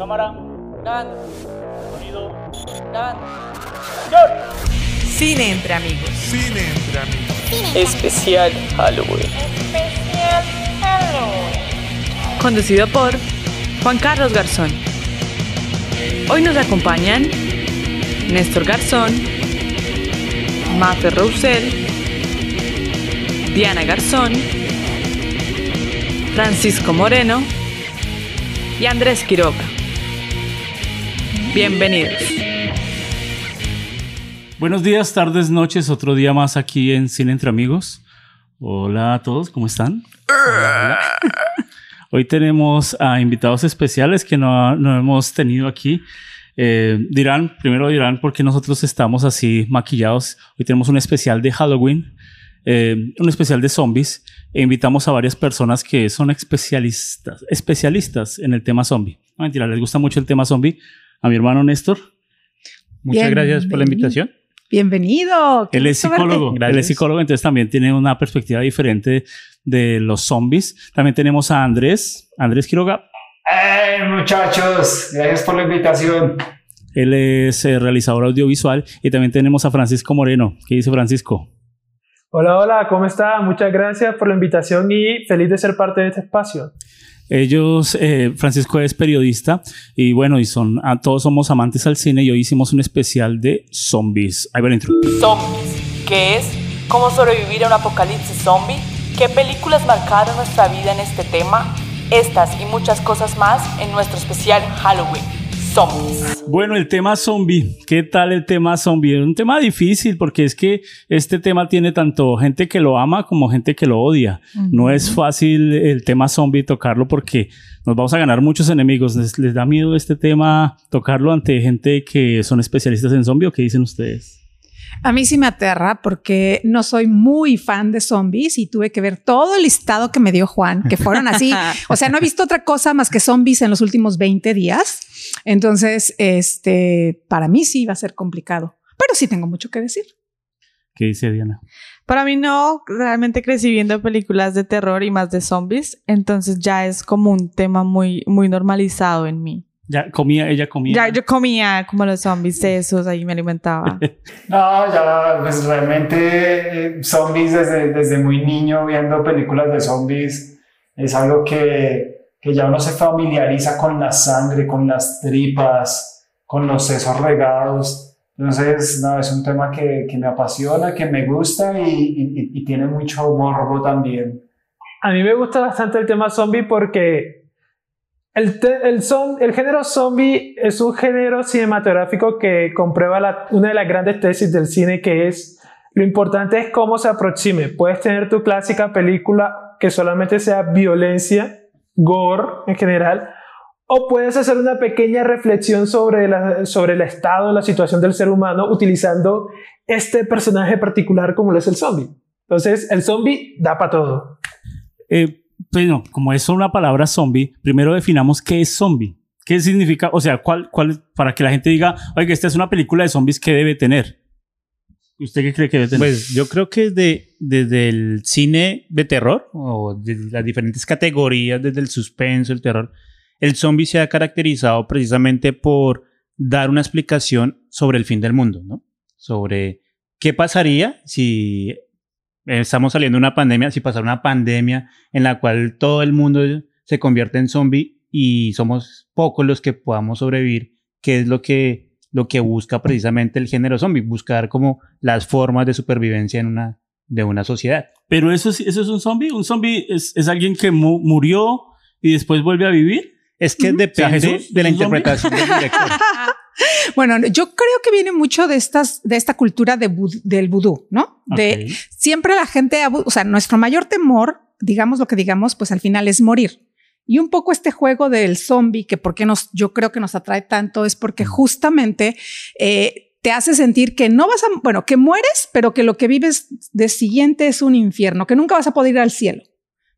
Cámara. Grabando. Sonido. Grabando. Cine entre amigos. Cine entre amigos. Especial Halloween. Especial Halloween. Conducido por Juan Carlos Garzón. Hoy nos acompañan Néstor Garzón, Mafe Roussel, Diana Garzón, Francisco Moreno y Andrés Quiroga. Bienvenidos. Buenos días, tardes, noches, otro día más aquí en Cine Entre Amigos. Hola a todos, ¿cómo están? Hola. Hoy tenemos a invitados especiales que no, no hemos tenido aquí. Eh, dirán, primero dirán por qué nosotros estamos así maquillados. Hoy tenemos un especial de Halloween, eh, un especial de zombies, e invitamos a varias personas que son especialistas, especialistas en el tema zombie. No mentira, les gusta mucho el tema zombie. A mi hermano Néstor. Muchas gracias por la invitación. Bienvenido. Él es psicólogo. Él es psicólogo, entonces también tiene una perspectiva diferente de los zombies. También tenemos a Andrés, Andrés Quiroga. ¡Hey, muchachos! Gracias por la invitación. Él es eh, realizador audiovisual. Y también tenemos a Francisco Moreno. ¿Qué dice Francisco? Hola, hola, ¿cómo está? Muchas gracias por la invitación y feliz de ser parte de este espacio. Ellos, eh, Francisco es periodista y bueno, y son, todos somos amantes al cine y hoy hicimos un especial de zombies. Ahí va la intro. Zombies. ¿Qué es? ¿Cómo sobrevivir a un apocalipsis zombie? ¿Qué películas marcaron nuestra vida en este tema? Estas y muchas cosas más en nuestro especial Halloween. Zombies. Bueno, el tema zombie. ¿Qué tal el tema zombie? Es un tema difícil porque es que este tema tiene tanto gente que lo ama como gente que lo odia. No es fácil el tema zombie tocarlo porque nos vamos a ganar muchos enemigos. ¿Les, les da miedo este tema tocarlo ante gente que son especialistas en zombie o qué dicen ustedes? A mí sí me aterra porque no soy muy fan de zombies y tuve que ver todo el listado que me dio Juan, que fueron así. o sea, no he visto otra cosa más que zombies en los últimos 20 días. Entonces, este, para mí sí va a ser complicado, pero sí tengo mucho que decir. ¿Qué dice Diana? Para mí no, realmente crecí viendo películas de terror y más de zombies, entonces ya es como un tema muy, muy normalizado en mí. Ya comía, ella comía. Ya yo comía como los zombies de esos, ahí me alimentaba. No, ya, pues realmente eh, zombies desde, desde muy niño viendo películas de zombies es algo que, que ya uno se familiariza con la sangre, con las tripas, con los sesos regados. Entonces, no, es un tema que, que me apasiona, que me gusta y, y- y tiene mucho morbo también. A mí me gusta bastante el tema zombie porque el, el, el género zombie es un género cinematográfico que comprueba la- una de las grandes tesis del cine que es lo importante es cómo se aproxime. Puedes tener tu clásica película que solamente sea violencia, gore en general, o puedes hacer una pequeña reflexión sobre, la, sobre el estado, la situación del ser humano utilizando este personaje particular como lo es el zombie. Entonces, el zombie da para todo. Eh, bueno, como es una palabra zombie, primero definamos qué es zombie. ¿Qué significa? O sea, ¿cuál, cuál, para que la gente diga, oye, esta es una película de zombies, ¿qué debe tener? ¿Usted qué cree que debe tener? Pues yo creo que desde, desde el cine de terror o desde las diferentes categorías, desde el suspenso, el terror, el zombie se ha caracterizado precisamente por dar una explicación sobre el fin del mundo, ¿no? Sobre qué pasaría si estamos saliendo de una pandemia, si pasara una pandemia en la cual todo el mundo se convierte en zombie y somos pocos los que podamos sobrevivir, qué es lo que, lo que busca precisamente el género zombie, buscar como las formas de supervivencia en una, de una sociedad. Pero eso, es- eso es un zombie. Un zombie es, es alguien que mu- murió y después vuelve a vivir. Es que depende Jesús, de la ¿es un zombie? interpretación del director. Bueno, yo creo que viene mucho de estas, de esta cultura de vud- del vudú, ¿no? De siempre la gente, o sea, nuestro mayor temor, digamos lo que digamos, pues al final es morir. Y un poco este juego del zombie, que porque nos, yo creo que nos atrae tanto, es porque justamente eh, te hace sentir que no vas a, bueno, que mueres, pero que lo que vives de siguiente es un infierno, que nunca vas a poder ir al cielo.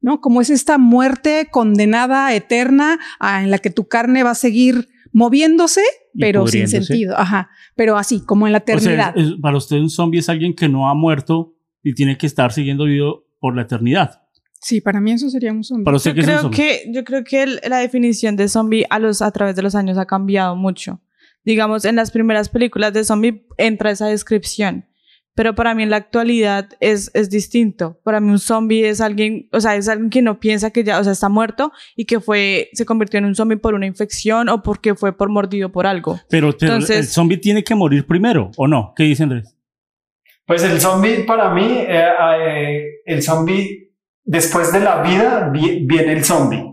¿No? Como es esta muerte condenada eterna a- en la que tu carne va a seguir moviéndose, pero sin sentido. Ajá. Pero así, como en la O sea, eternidad. es- para usted un zombie es alguien que no ha muerto y tiene que estar siguiendo vivo por la eternidad. Sí, para mí eso sería un zombie. Para usted, Yo ¿qué es un creo zombie? que, yo creo que el- la definición de zombie a, los, a través de los años ha cambiado mucho. Digamos, en las primeras películas de zombie entra esa descripción. Pero para mí en la actualidad es, es distinto. Para mí un zombie es alguien, o sea, es alguien que no piensa que ya, o sea, está muerto y que fue, se convirtió en un zombie por una infección o porque fue por mordido por algo. Pero, pero Entonces- el zombie tiene que morir primero, ¿o no? ¿Qué dice Andrés? Pues el zombie, para mí, eh, eh, el zombie, después de la vida, vi- viene el zombie.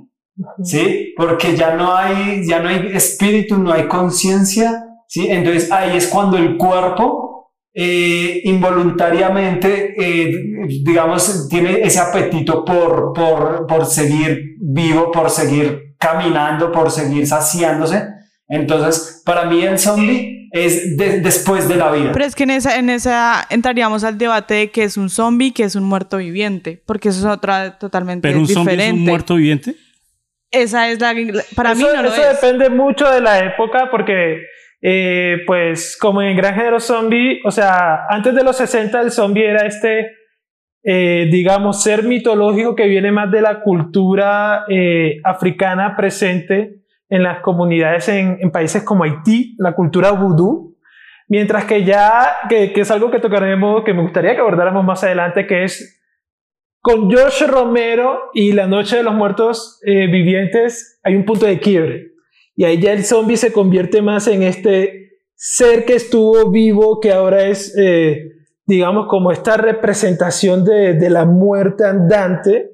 ¿Sí? Porque ya no hay, ya no hay espíritu, no hay conciencia, ¿sí? Entonces ahí es cuando el cuerpo eh, involuntariamente, eh, digamos, tiene ese apetito por, por, por seguir vivo, por seguir caminando, por seguir saciándose. Entonces, para mí el zombie es de- después de la vida. Pero es que en esa, en esa entraríamos al debate de qué es un zombie, qué es un muerto viviente, porque eso es otra totalmente ¿Pero un zombie diferente. es un muerto viviente? Esa es la, para mí eso, no lo eso es. depende mucho de la época porque, eh, pues, como en Gran Género Zombie, o sea, antes de los 60 el zombie era este, eh, digamos, ser mitológico que viene más de la cultura eh, africana presente en las comunidades en, países como Haití, la cultura vudú. Mientras que ya, que, que es algo que tocaremos, que me gustaría que abordáramos más adelante, que es con George Romero y La Noche de los Muertos Vivientes hay un punto de quiebre. Y ahí ya el zombie se convierte más en este ser que estuvo vivo, que ahora es, eh, digamos, como esta representación de, la muerte andante,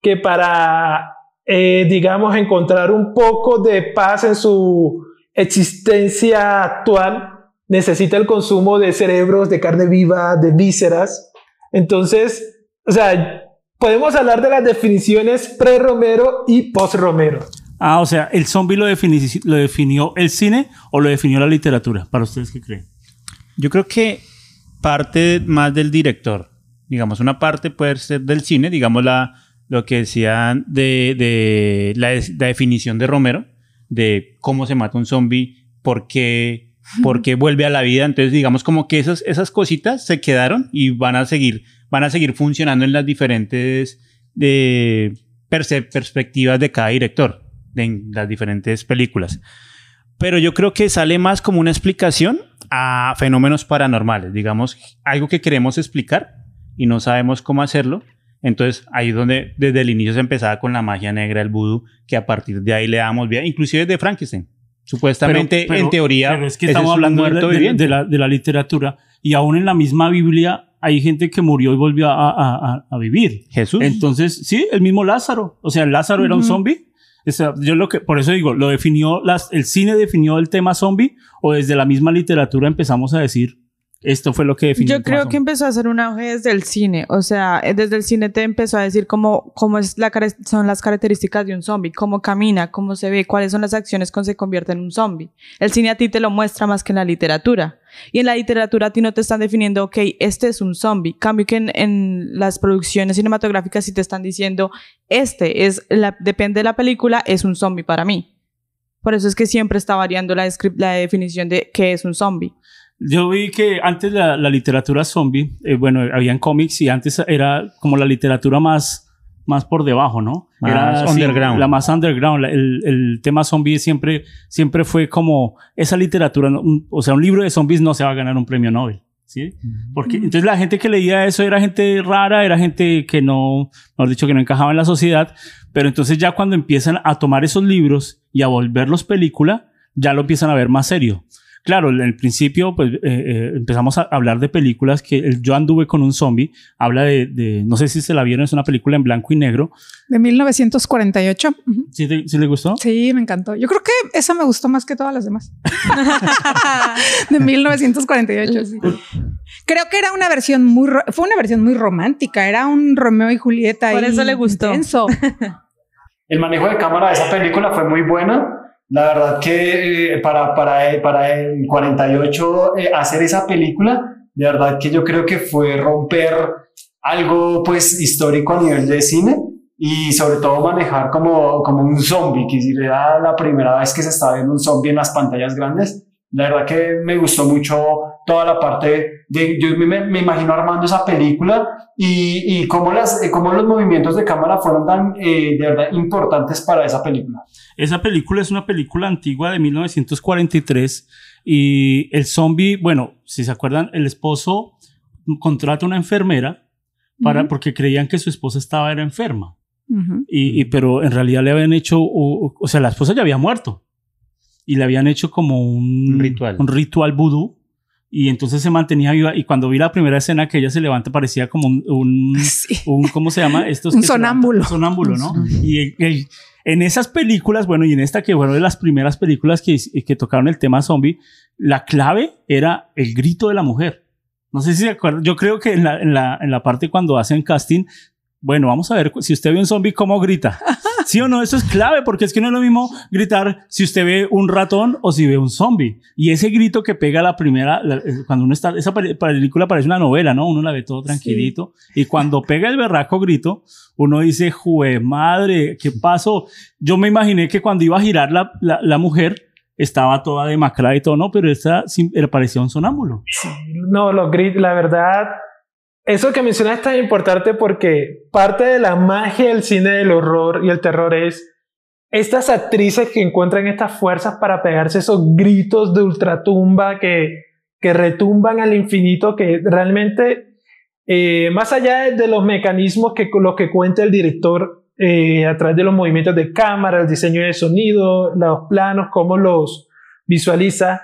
que para, eh, digamos, encontrar un poco de paz en su existencia actual, necesita el consumo de cerebros, de carne viva, de vísceras. Entonces, o sea, podemos hablar de las definiciones pre-Romero y post-Romero. Ah, o sea, ¿el zombie lo, defini- lo definió el cine o lo definió la literatura? ¿Para ustedes qué creen? Yo creo que parte más del director. Digamos, una parte puede ser del cine, digamos la, lo que decían de, de la, definición de Romero, de cómo se mata un zombie, por qué, por qué vuelve a la vida. Entonces, digamos como que esas, esas cositas se quedaron y van a seguir, van a seguir funcionando en las diferentes de perce- perspectivas de cada director, en las diferentes películas. Pero yo creo que sale más como una explicación a fenómenos paranormales, digamos, algo que queremos explicar y no sabemos cómo hacerlo. Entonces, ahí es donde desde el inicio se empezaba con la magia negra, el vudú, que a partir de ahí le damos vida, inclusive de Frankenstein. Supuestamente, Pero- pero- en teoría, pero es que estamos un hablando de, de- de la, de la literatura y aún en la misma Biblia hay gente que murió y volvió a, a- a- a vivir. Jesús. Entonces, sí, el mismo Lázaro. O sea, Lázaro era un zombie. Yo lo que, por eso digo, lo definió, las, el cine definió el tema zombie o desde la misma literatura empezamos a decir, esto fue lo que definió. Yo creo que empezó a hacer un auge desde el cine, o sea, eh, desde el cine te empezó a decir cómo, cómo es la, son las características de un zombie, cómo camina, cómo se ve, cuáles son las acciones con se convierte en un zombie. El cine a ti te lo muestra más que en la literatura. Y en la literatura a ti no te están definiendo, ok, este es un zombie. Cambio que en, en las producciones cinematográficas sí te están diciendo, este es, la, depende de la película, es un zombie para mí. Por eso es que siempre está variando la, la definición de qué es un zombie. Yo vi que antes la, la literatura zombie, eh, bueno, habían cómics y antes era como la literatura más, más por debajo, ¿no? Más era así, underground. La más underground. La- el, el tema zombie siempre, siempre fue como esa literatura. Un- o sea, un libro de zombies no se va a ganar un premio Nobel. ¿Sí? Porque entonces la gente que leía eso era gente rara, era gente que no, mejor dicho, que no encajaba en la sociedad. Pero entonces ya cuando empiezan a tomar esos libros y a volverlos película, ya lo empiezan a ver más serio. Claro, en el principio, pues eh, eh, empezamos a hablar de películas que el Yo anduve con un zombie habla de, de- no sé si se la vieron, es una película en blanco y negro. De 1948. Ujú. ¿Sí, te- sí le gustó? Sí, me encantó. Yo creo que esa me gustó más que todas las demás. de 1948. sí. Creo que era una versión muy, fue una versión muy romántica. Era un Romeo y Julieta. Por eso le gustó. intenso. El manejo de cámara de esa película fue muy bueno. La verdad que eh, para, para, para el 48 eh, hacer esa película, de verdad que yo creo que fue romper algo pues histórico a nivel de cine y sobre todo manejar como, como un zombie, que era la primera vez que se estaba viendo un zombie en las pantallas grandes. La verdad que me gustó mucho toda la parte de, yo me, me imagino armando esa película y, y cómo, las, eh, cómo los movimientos de cámara fueron tan eh, de verdad importantes para esa película. Esa película es una película antigua de 1943 y el zombie, bueno, si se acuerdan, el esposo contrata una enfermera para, Ujú. porque creían que su esposa estaba era enferma. Ujú. Y, y- pero en realidad le habían hecho, o, o sea, la esposa ya había muerto y le habían hecho como un, Un ritual. un ritual vudú y entonces se mantenía viva y cuando vi la primera escena que ella se levanta parecía como un, un, Sí. un- ¿cómo se llama? Estos Un que sonámbulo. un sonámbulo, ¿no? Y en- esas películas, bueno, y en esta que fueron de las primeras películas que, que tocaron el tema zombie, la clave era el grito de la mujer. No sé si se acuerdan, yo creo que en la, en la, en la parte cuando hacen casting, bueno, vamos a ver si usted ve un zombie, ¿cómo grita? ¿Sí o no? Eso es clave porque es que no es lo mismo gritar si usted ve un ratón o si ve un zombie. Y ese grito que pega la primera, la- eh, cuando uno está, esa película parece una novela, ¿no? Uno la ve todo tranquilito. Y cuando pega el berraco grito, uno dice, jue madre, ¿qué pasó? Yo me imaginé que cuando iba a girar la, la, la mujer, estaba toda demacrada y todo, ¿no? Pero esta era- parecía un sonámbulo. No, los grit, la verdad, eso que mencionas es tan importante porque parte de la magia del cine del horror y el terror es estas actrices que encuentran estas fuerzas para pegarse esos gritos de ultratumba que, que retumban al infinito, que realmente, eh, más allá de, de los mecanismos que los que cuenta el director eh, a través de los movimientos de cámara, el diseño de sonido, los planos, cómo los visualiza,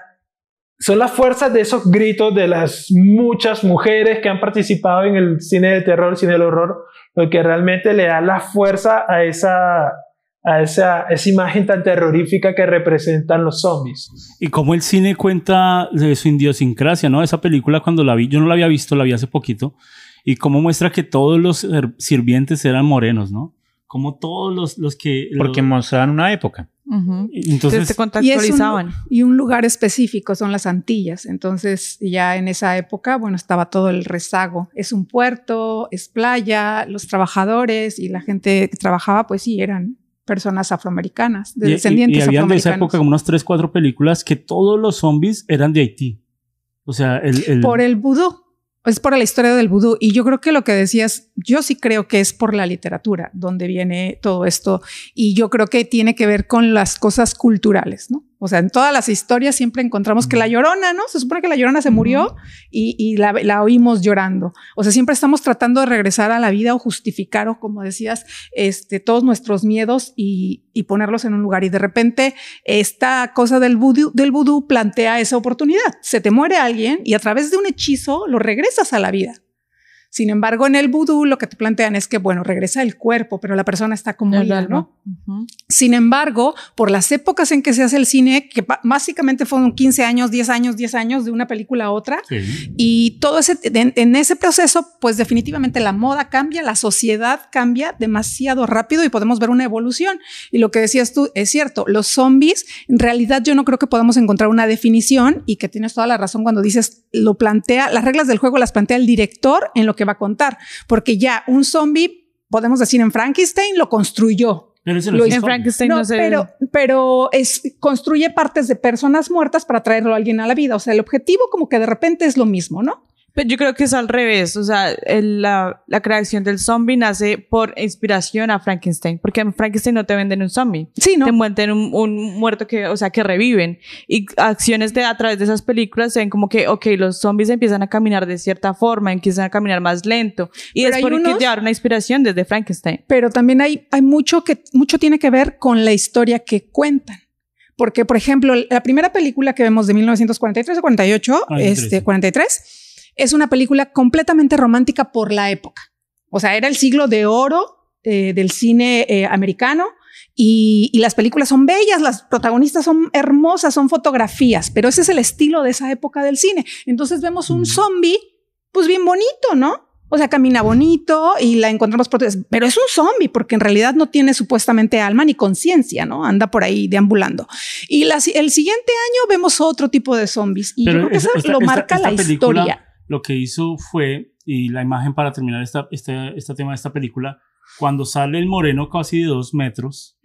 son las fuerzas de esos gritos de las muchas mujeres que han participado en el cine de terror, cine del horror, lo que realmente le da la fuerza a esa, a esa, esa imagen tan terrorífica que representan los zombies. Y como el cine cuenta de su idiosincrasia, ¿no? Esa película cuando la vi, yo no la había visto, la vi hace poquito, y cómo muestra que todos los sirvientes eran morenos, ¿no? Como todos los, los que... Porque los- mostraban una época. Entonces, te Y, es un, contextualizaban. y un lugar específico son las Antillas. Entonces, ya en esa época, bueno, estaba todo el rezago. Es un puerto, es playa, los trabajadores y la gente que trabajaba, pues sí, eran personas afroamericanas, de y, y- descendientes y habían de esa época como unas tres, cuatro películas que todos los zombies eran de Haití. O sea, el... el- Por el vudú. Es por la historia del vudú. Y yo creo que lo que decías, yo sí creo que es por la literatura donde viene todo esto. Y yo creo que tiene que ver con las cosas culturales, ¿no? O sea, en todas las historias siempre encontramos que la llorona, ¿no? Se supone que la llorona se murió y, y la, la oímos llorando. O sea, siempre estamos tratando de regresar a la vida o justificar, o como decías, este, todos nuestros miedos y, y ponerlos en un lugar. Y de repente, esta cosa del vudú, del vudú plantea esa oportunidad. Se te muere alguien y a través de un hechizo lo regresas a la vida. Sin embargo, en el vudú lo que te plantean es que, bueno, regresa el cuerpo, pero la persona está como El alma. ¿no? Sin embargo, por las épocas en que se hace el cine, que básicamente fueron 15 años, 10 años, 10 años de una película a otra, Sí. y todo ese, en, en ese proceso, pues definitivamente la moda cambia, la sociedad cambia demasiado rápido y podemos ver una evolución. Y lo que decías tú es cierto, los zombies, en realidad yo no creo que podamos encontrar una definición y que tienes toda la razón cuando dices, lo plantea, las reglas del juego las plantea el director en lo que va a contar, porque ya un zombie, podemos decir en Frankenstein, lo construyó, Pero ese no En. Frankenstein no, no, sé. pero, pero es, construye partes de personas muertas para traerlo a alguien a la vida. O sea, el objetivo como que de repente es lo mismo, ¿no? Pero yo creo que es al revés. O sea, el- la, la creación del zombie nace por inspiración a Frankenstein. Porque en Frankenstein no te venden un zombie. Sí, ¿no? Te muestran un, un muerto que, o sea, que reviven. Y acciones de a través de esas películas se ven como que, ok, los zombies empiezan a caminar de cierta forma, empiezan a caminar más lento. Y Pero es hay porque unos- llevaron una inspiración desde Frankenstein. Pero también hay, hay mucho que mucho tiene que ver con la historia que cuentan. Porque, por ejemplo, la primera película que vemos de 1943 o 48, 43. este, 43, es una película completamente romántica por la época. O sea, era el siglo de oro eh, del cine eh, americano y, y las películas son bellas, las protagonistas son hermosas, son fotografías, pero ese es el estilo de esa época del cine. Entonces vemos un zombie, pues bien bonito, ¿no? O sea, camina bonito y la encontramos por pero es un zombie porque en realidad no tiene supuestamente alma ni conciencia, ¿no? Anda por ahí deambulando. Y el siguiente año vemos otro tipo de zombies y yo creo que esa- eso esta- lo esta- marca esta la película historia. Lo que hizo fue, y la imagen para terminar esta, este, este tema de esta película, cuando sale el moreno casi de dos metros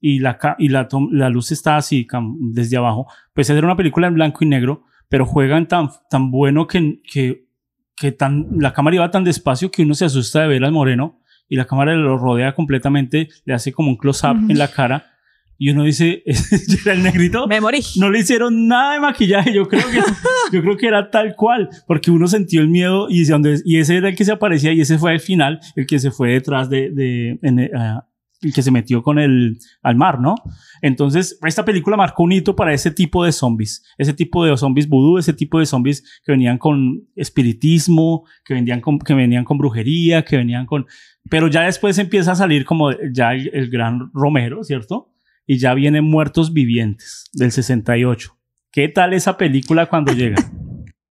y la, y la, la luz está así desde abajo, pues era una película en blanco y negro, pero juegan tan, tan bueno que, que, que tan, la cámara iba tan despacio que uno se asusta de ver al moreno y la cámara lo rodea completamente, le hace como un close-up en la cara y uno dice, "¿Ese era el negrito? Me morí. No le hicieron nada de maquillaje, yo creo que, yo creo que era tal cual, porque uno sintió el miedo y, y ese era el que se aparecía y ese fue al final, el que se fue detrás de, de en, ah, el que se metió con el al mar, ¿no? Entonces, esta película marcó un hito para ese tipo de zombies, ese tipo de zombies vudú, ese tipo de zombies que venían con espiritismo, que venían con, que venían con brujería, que venían con, pero ya después empieza a salir como ya el, el gran Romero, ¿cierto? Y ya vienen Muertos Vivientes del 68. ¿Qué tal esa película cuando llega?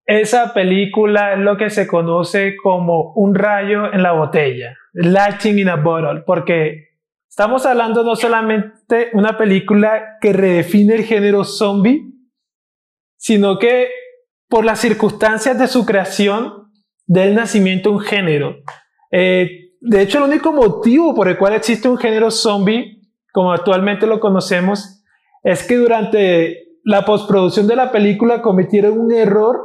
Esa película es lo que se conoce como un rayo en la botella, lightning in a bottle, porque estamos hablando no solamente una película que redefine el género zombie, sino que por las circunstancias de su creación, del nacimiento un género. Eh, de hecho, el único motivo por el cual existe un género zombie, como actualmente lo conocemos, es que durante la postproducción de la película cometieron un error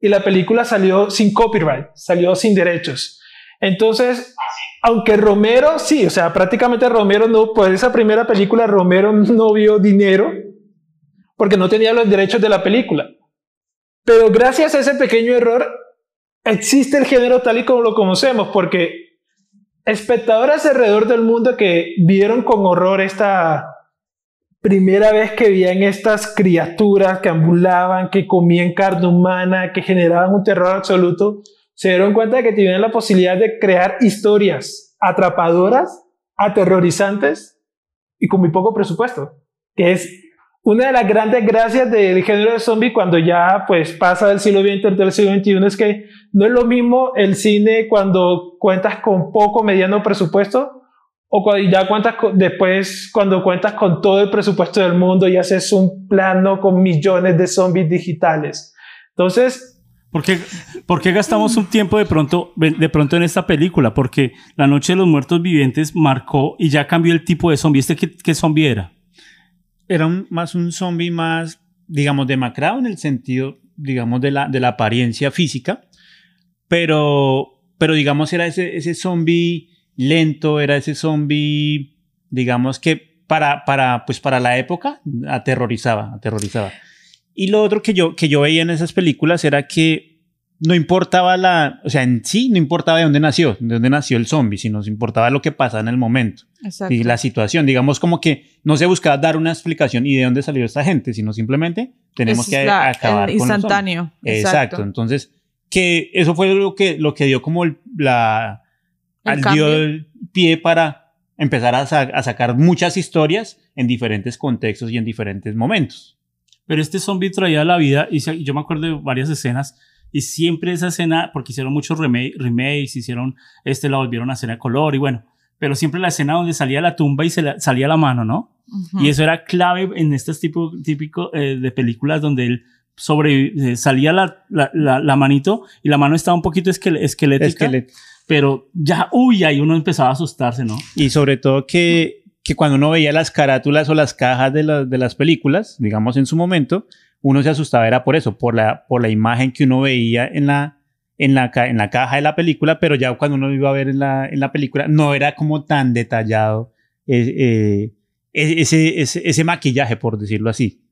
y la película salió sin copyright, salió sin derechos. Entonces, aunque Romero, sí, o sea, prácticamente Romero no, por esa primera película Romero no vio dinero porque no tenía los derechos de la película. Pero gracias a ese pequeño error existe el género tal y como lo conocemos, porque espectadores alrededor del mundo que vieron con horror esta primera vez que veían estas criaturas que ambulaban, que comían carne humana, que generaban un terror absoluto, se dieron cuenta de que tenían la posibilidad de crear historias atrapadoras, aterrorizantes y con muy poco presupuesto, que es una de las grandes gracias del género de zombie cuando ya pues pasa del siglo XX del siglo XXI es que no es lo mismo el cine cuando cuentas con poco mediano presupuesto o cuando ya cuentas con, después cuando cuentas con todo el presupuesto del mundo y haces un plano con millones de zombies digitales. Entonces, ¿Por qué, por qué gastamos un tiempo de pronto, de pronto en esta película? Porque La Noche de los Muertos Vivientes marcó y ya cambió el tipo de zombie. ¿Este qué, qué zombie era? Era un- más un zombie más, digamos, demacrado en el sentido, digamos, de la, de la apariencia física, pero, pero digamos, era ese, ese zombie lento, era ese zombie, digamos, que para, para, pues para la época aterrorizaba, aterrorizaba. Y lo otro que yo, que yo veía en esas películas era que no importaba la, o sea, en sí no importaba de dónde nació, de dónde nació el zombie, sino importaba lo que pasaba en el momento Exacto. y la situación. Digamos como que no se buscaba dar una explicación y de dónde salió esta gente, sino simplemente tenemos Es que la- acabar el con los instantáneo. Exacto. Exacto. Entonces, que eso fue lo que, lo que dio como el- la, El al- cambio. dio el pie para empezar a, sa- a sacar muchas historias en diferentes contextos y en diferentes momentos. Pero este zombie traía la vida y se- yo me acuerdo de varias escenas y siempre esa escena, porque hicieron muchos remake- remakes, hicieron, este la volvieron a hacer a color y bueno, pero siempre la escena donde salía la tumba y se la- salía la mano, ¿no? Y eso era clave en estos tipo, típico eh, de películas donde él sobre, eh, salía la, la, la, la manito y la mano estaba un poquito esquel- esquelética, Esquelet- pero ya, uy, ahí uno empezaba a asustarse, ¿no? Y sobre todo que, que cuando uno veía las carátulas o las cajas de, la- de las películas, digamos en su momento, uno se asustaba, era por eso, por la, por la imagen que uno veía en la, en, la, en la caja de la película, pero ya cuando uno iba a ver en la, en la película, no era como tan detallado eh, eh, ese, ese, ese maquillaje, por decirlo así,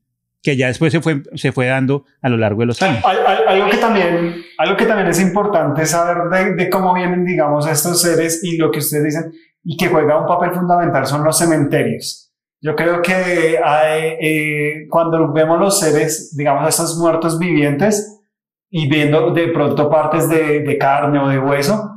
que ya después se fue, se fue dando a lo largo de los años. Al- al- Algo que también, algo que también es importante saber de, de cómo vienen, digamos, estos seres y lo que ustedes dicen y que juega un papel fundamental son los cementerios. Yo creo que eh, cuando vemos los seres, digamos, estos muertos vivientes y viendo de pronto partes de, de carne o de hueso,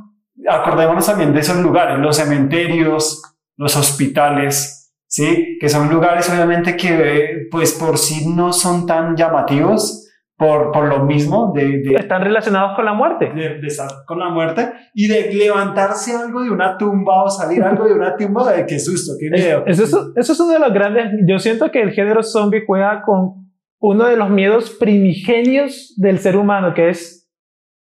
acordémonos también de esos lugares, los cementerios, los hospitales, ¿sí? Que son lugares obviamente que eh, pues por sí no son tan llamativos por, por lo mismo de, de, están relacionados con la muerte. de- de estar con la muerte y de levantarse algo de una tumba o salir algo de una tumba, de qué susto, qué miedo. Eso, eso- eso es uno de los grandes. Yo siento que el género zombie juega con uno de los miedos primigenios del ser humano, que es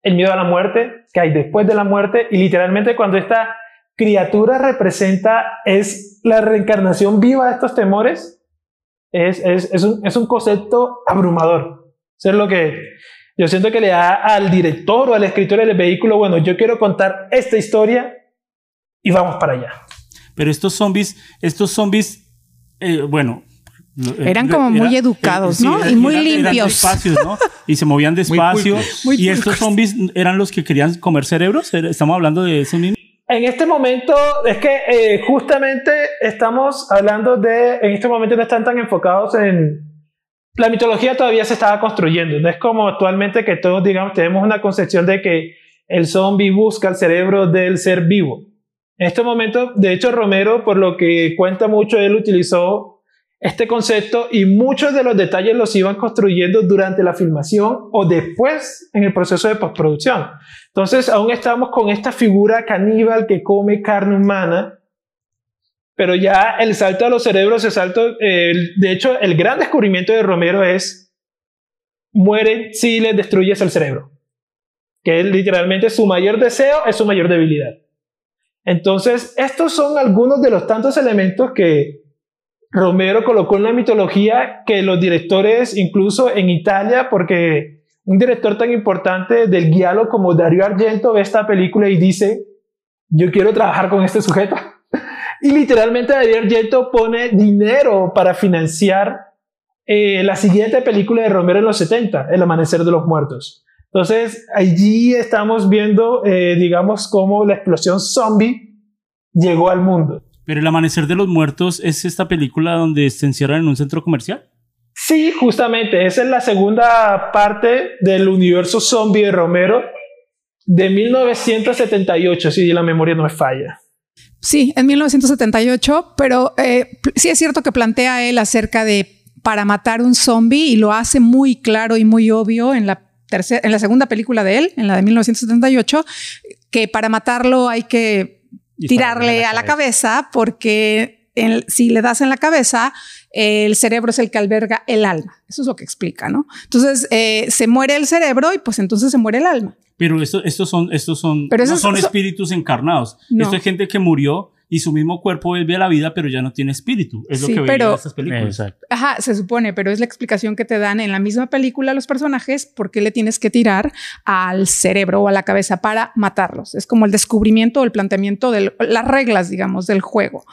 el miedo a la muerte, que hay después de la muerte, y literalmente cuando esta criatura representa, es la reencarnación viva de estos temores, es, es, es, un, es un concepto abrumador. Eso es lo que yo siento que le da al director o al escritor del vehículo, bueno, yo quiero contar esta historia y vamos para allá. Pero estos zombies, estos zombies, eh, bueno, eran como muy educados, sí, ¿no? eran- y muy eran- eran limpios. despacios, ¿no? Y se movían despacio. pulcros. y estos zombies eran los que querían comer cerebros. Estamos hablando de eso mismo. En este momento, es que eh, justamente estamos hablando de, en este momento no están tan enfocados en... La mitología todavía se estaba construyendo, no es como actualmente que todos, digamos, tenemos una concepción de que el zombie busca el cerebro del ser vivo. En este momento, de hecho, Romero, por lo que cuenta mucho, él utilizó este concepto y muchos de los detalles los iban construyendo durante la filmación o después en el proceso de postproducción. Entonces, aún estamos con esta figura caníbal que come carne humana, pero ya el salto a los cerebros, el salto, eh, de hecho, el gran descubrimiento de Romero es mueren si les destruyes el cerebro, que es literalmente su mayor deseo, es su mayor debilidad. Entonces, estos son algunos de los tantos elementos que Romero colocó en la mitología que los directores, incluso en Italia, porque un director tan importante del guialo como Dario Argento ve esta película y dice, yo quiero trabajar con este sujeto. Y literalmente Dario Argento pone dinero para financiar eh, la siguiente película de Romero en los 70, El Amanecer de los Muertos. Entonces, allí estamos viendo, eh, digamos, cómo la explosión zombie llegó al mundo. Pero El Amanecer de los Muertos es esta película donde se encierran en un centro comercial. Sí, justamente, esa es la segunda parte del universo zombie de Romero de 1978, si la memoria no me falla. Sí, en 1978, pero eh, sí es cierto que plantea él acerca de para matar un zombie y lo hace muy claro y muy obvio en la tercera, en la segunda película de él, en la de 1978, que para matarlo hay que tirarle a la cabeza porque si le das en la cabeza, el cerebro es el que alberga el alma. Eso es lo que explica, ¿no? Entonces eh, se muere el cerebro y pues entonces se muere el alma. Pero esto- estos son, estos son, Pero no son espíritus encarnados. No. Esto es gente que murió y su mismo cuerpo vuelve a la vida, pero ya no tiene espíritu. Es Sí, lo que veía pero- en estas películas. Exacto. Ajá, se supone, pero es la explicación que te dan en la misma película a los personajes por qué le tienes que tirar al cerebro o a la cabeza para matarlos. Es como el descubrimiento o el planteamiento de las reglas, digamos, del juego.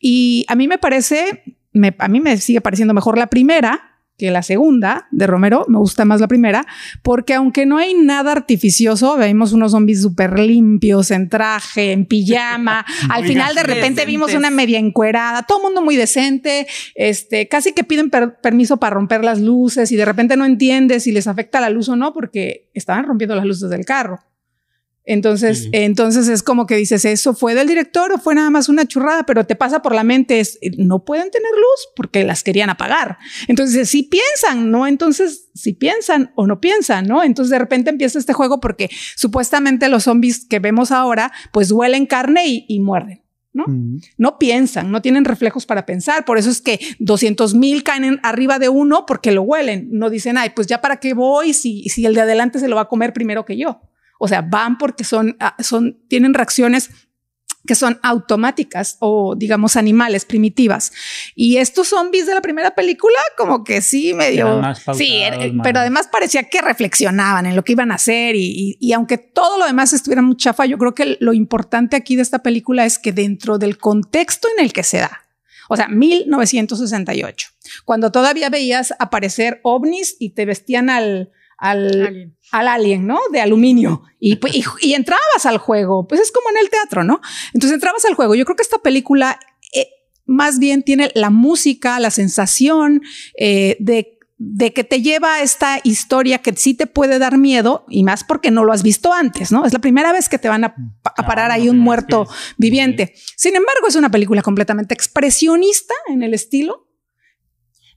Y a mí me parece, me- a mí me sigue pareciendo mejor la primera que la segunda de Romero, me gusta más la primera, porque aunque no hay nada artificioso, vemos unos zombies súper limpios, en traje, en pijama, al final de repente decentes. vimos una media encuerada, todo mundo muy decente, este, casi que piden per- permiso para romper las luces y de repente no entiendes si les afecta la luz o no porque estaban rompiendo las luces del carro. Entonces, Sí. entonces es como que dices, ¿eso fue del director o fue nada más una churrada? Pero te pasa por la mente, es, no pueden tener luz porque las querían apagar. Entonces, si piensan, ¿no? Entonces, si piensan o no piensan, ¿no? Entonces, de repente empieza este juego porque supuestamente los zombies que vemos ahora, pues huelen carne y, y muerden. ¿no? No piensan, no tienen reflejos para pensar. Por eso es que 200 mil caen en- arriba de uno porque lo huelen. No dicen, ay, pues ya para qué voy si, si el de adelante se lo va a comer primero que yo. O sea, van porque son, ah, son, tienen reacciones que son automáticas o digamos animales primitivas. Y estos zombies de la primera película como que sí medio... Pautados, sí, era- más- pero además parecía que reflexionaban en lo que iban a hacer y, y- y aunque todo lo demás estuviera muy chafa, yo creo que lo importante aquí de esta película es que dentro del contexto en el que se da, o sea, 1968, cuando todavía veías aparecer ovnis y te vestían al, al, Alien. Al alien, ¿no? De aluminio. Y, pues, y, y entrabas al juego. Pues es como en el teatro, ¿no? Entonces entrabas al juego. Yo creo que esta película eh, más bien tiene la música, la sensación eh, de de que te lleva a esta historia que sí te puede dar miedo y más porque no lo has visto antes, ¿no? Es la primera vez que te van a, a parar Ah, ahí un muerto viviente. Sin embargo, es una película completamente expresionista en el estilo.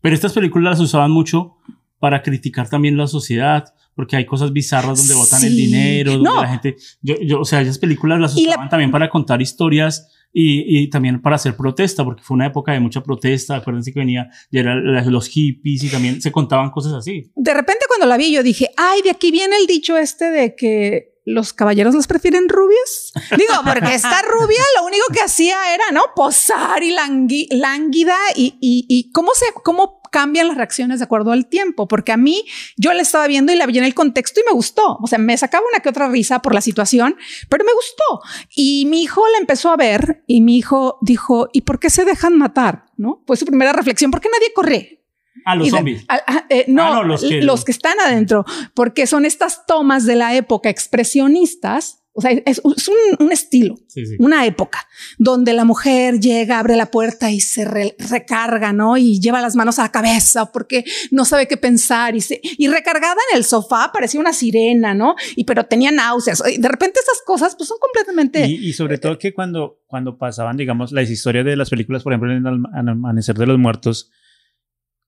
Pero estas películas las usaban mucho para criticar también la sociedad, porque hay cosas bizarras donde botan el Sí. dinero, donde No. la gente, yo, yo, o sea, esas películas las Y la- usaban también para contar historias y, y también para hacer protesta, porque fue una época de mucha protesta, acuérdense que venía, ya eran los hippies y también se contaban cosas así. De repente cuando la vi yo dije, ay, de aquí viene el dicho este de que los caballeros las prefieren rubias. Digo, porque esta rubia lo único que hacía era, ¿no? Posar y langui- lánguida y, y, y cómo se, cómo cambian las reacciones de acuerdo al tiempo. Porque a mí, yo la estaba viendo y la vi en el contexto y me gustó. O sea, me sacaba una que otra risa por la situación, pero me gustó. Y mi hijo la empezó a ver y mi hijo dijo, ¿y por qué se dejan matar? ¿No? Fue su primera reflexión. ¿Por qué nadie corre? A los Y de- zombies. a- a- eh, no, Ah, no, los los, que, están adentro, porque son estas tomas de la época expresionistas. O sea, es, es un, un estilo, Sí, sí. una época donde la mujer llega, abre la puerta y se re- recarga, ¿no? Y lleva las manos a la cabeza porque no sabe qué pensar y, se, y recargada en el sofá parecía una sirena, ¿no? Y pero tenía náuseas. Y de repente esas cosas pues son completamente Y, y sobre todo que cuando, cuando pasaban, digamos, las historias de las películas, por ejemplo, en el Am- Amanecer de los Muertos,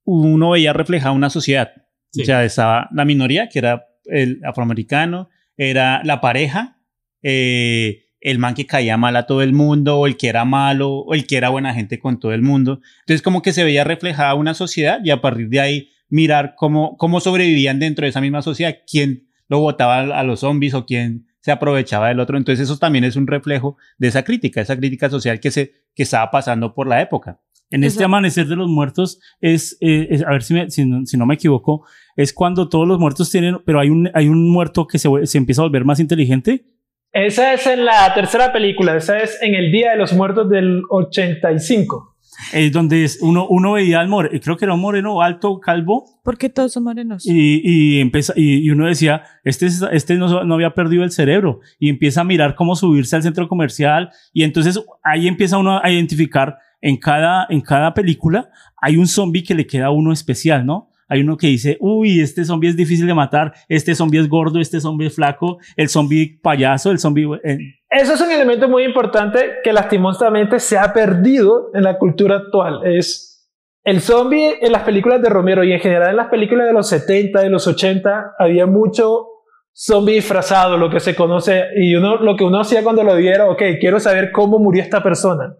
uno veía reflejada una sociedad. Sí. O sea, estaba la minoría, que era el afroamericano, era la pareja, eh, el man que caía mal a todo el mundo, o el que era malo, o el que era buena gente con todo el mundo. Entonces, como que se veía reflejada una sociedad y a partir de ahí mirar cómo, cómo sobrevivían dentro de esa misma sociedad, quién lo votaba a a los zombies o quién se aprovechaba del otro. Entonces, eso también es un reflejo de esa crítica, esa crítica social que, se, que estaba pasando por la época. En este amanecer de los muertos es, eh, es- a ver si, me- si, no, si no me equivoco, es cuando todos los muertos tienen, pero hay un, hay un muerto que se, se empieza a volver más inteligente. Esa es en la tercera película, esa es en el Día de los Muertos del 85. Es donde es- uno, uno veía al moreno, creo que era un moreno alto, calvo, Porque todos son morenos. y, y, empieza, y, y uno decía, este, es- este no, no había perdido el cerebro, y empieza a mirar cómo subirse al centro comercial, y entonces ahí empieza uno a identificar en cada, en cada película, hay un zombie que le queda a uno especial, ¿no? Hay uno que dice, uy, este zombie es difícil de matar, este zombie es gordo, este zombie es flaco, el zombie payaso, el zombie... eh, Eso es un elemento muy importante que lastimosamente se ha perdido en la cultura actual. Es el zombie en las películas de Romero y en general en las películas de los 70, de los 80, había mucho zombie disfrazado, lo que se conoce, y uno, lo que uno hacía cuando lo viera, ok, quiero saber cómo murió esta persona.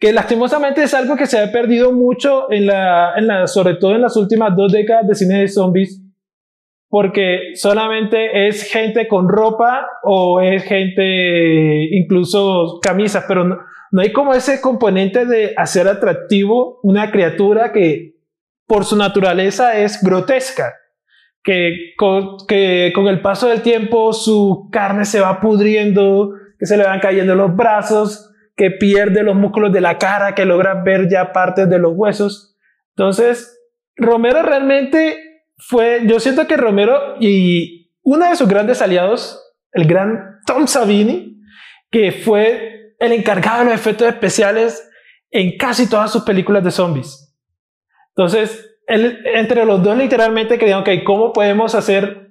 Que lastimosamente es algo que se ha perdido mucho, en la, en la, sobre todo en las últimas dos décadas de cine de zombies, porque solamente es gente con ropa o es gente incluso camisas, pero no, no hay como ese componente de hacer atractivo una criatura que por su naturaleza es grotesca, que con, que con el paso del tiempo su carne se va pudriendo, que se le van cayendo los brazos, que pierde los músculos de la cara, que logra ver ya partes de los huesos. Entonces, Romero realmente fue, yo siento que Romero y uno de sus grandes aliados, el gran Tom Savini, que fue el encargado de los efectos especiales en casi todas sus películas de zombies. Entonces, él, entre los dos literalmente creían, ok, ¿cómo podemos hacer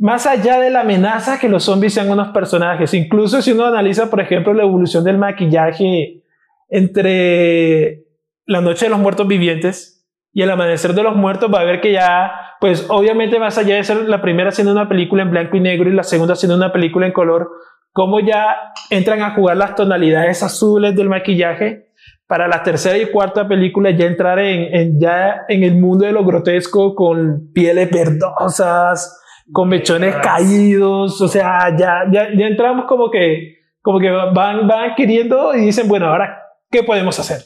más allá de la amenaza que los zombies sean unos personajes? Incluso si uno analiza, por ejemplo, la evolución del maquillaje entre La Noche de los Muertos Vivientes y El Amanecer de los Muertos, va a ver que ya, pues obviamente más allá de ser la primera siendo una película en blanco y negro y la segunda siendo una película en color, cómo ya entran a jugar las tonalidades azules del maquillaje para la tercera y cuarta película ya entrar en, en ya en el mundo de lo grotesco con pieles verdosas, con mechones caídos, o sea, ya, ya, ya entramos como que, como que van, van adquiriendo y dicen, bueno, ahora, ¿qué podemos hacer?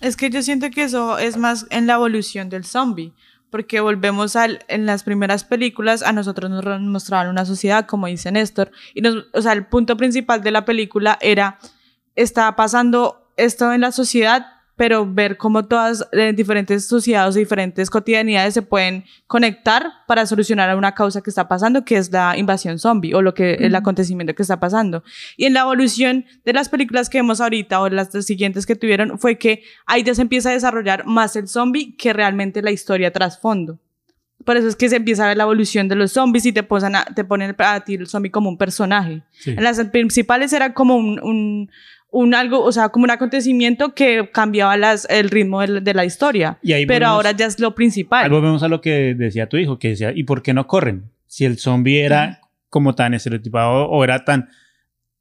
Es que yo siento que eso es más en la evolución del zombie, porque volvemos al, en las primeras películas, a nosotros nos mostraban una sociedad, como dice Néstor, y nos, o sea, el punto principal de la película era, está pasando esto en la sociedad, pero ver cómo todas eh, diferentes sociedades, diferentes cotidianidades se pueden conectar para solucionar una causa que está pasando, que es la invasión zombie o lo que el acontecimiento que está pasando. Y en la evolución de las películas que vemos ahorita o las siguientes que tuvieron fue que ahí ya se empieza a desarrollar más el zombie que realmente la historia trasfondo. Por eso es que se empieza a ver la evolución de los zombies y te, posan a- te ponen a ti el zombie como un personaje. Sí. En las principales era como un, un, un algo, o sea, como un acontecimiento que cambiaba las, el ritmo de, la- de la historia. Y ahí Pero volvemos- ahora ya es lo principal. Ahí volvemos a lo que decía tu hijo, que decía, ¿y por qué no corren? Si el zombie era como tan estereotipado o era tan,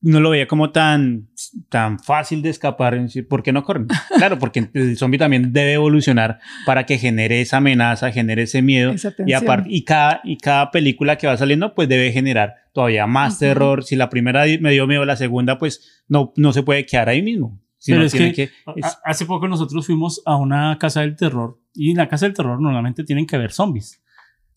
no lo veía como tan, tan fácil de escapar, ¿por qué no corren? Claro, porque el zombie también debe evolucionar para que genere esa amenaza, genere ese miedo. Esa Y, y, cada, y cada película que va saliendo, pues debe generar todavía más terror. Si la primera me dio miedo, la segunda, pues no, no se puede quedar ahí mismo. Pero es tiene que, es- a- hace poco nosotros fuimos a una casa del terror y en la casa del terror normalmente tienen que haber zombies.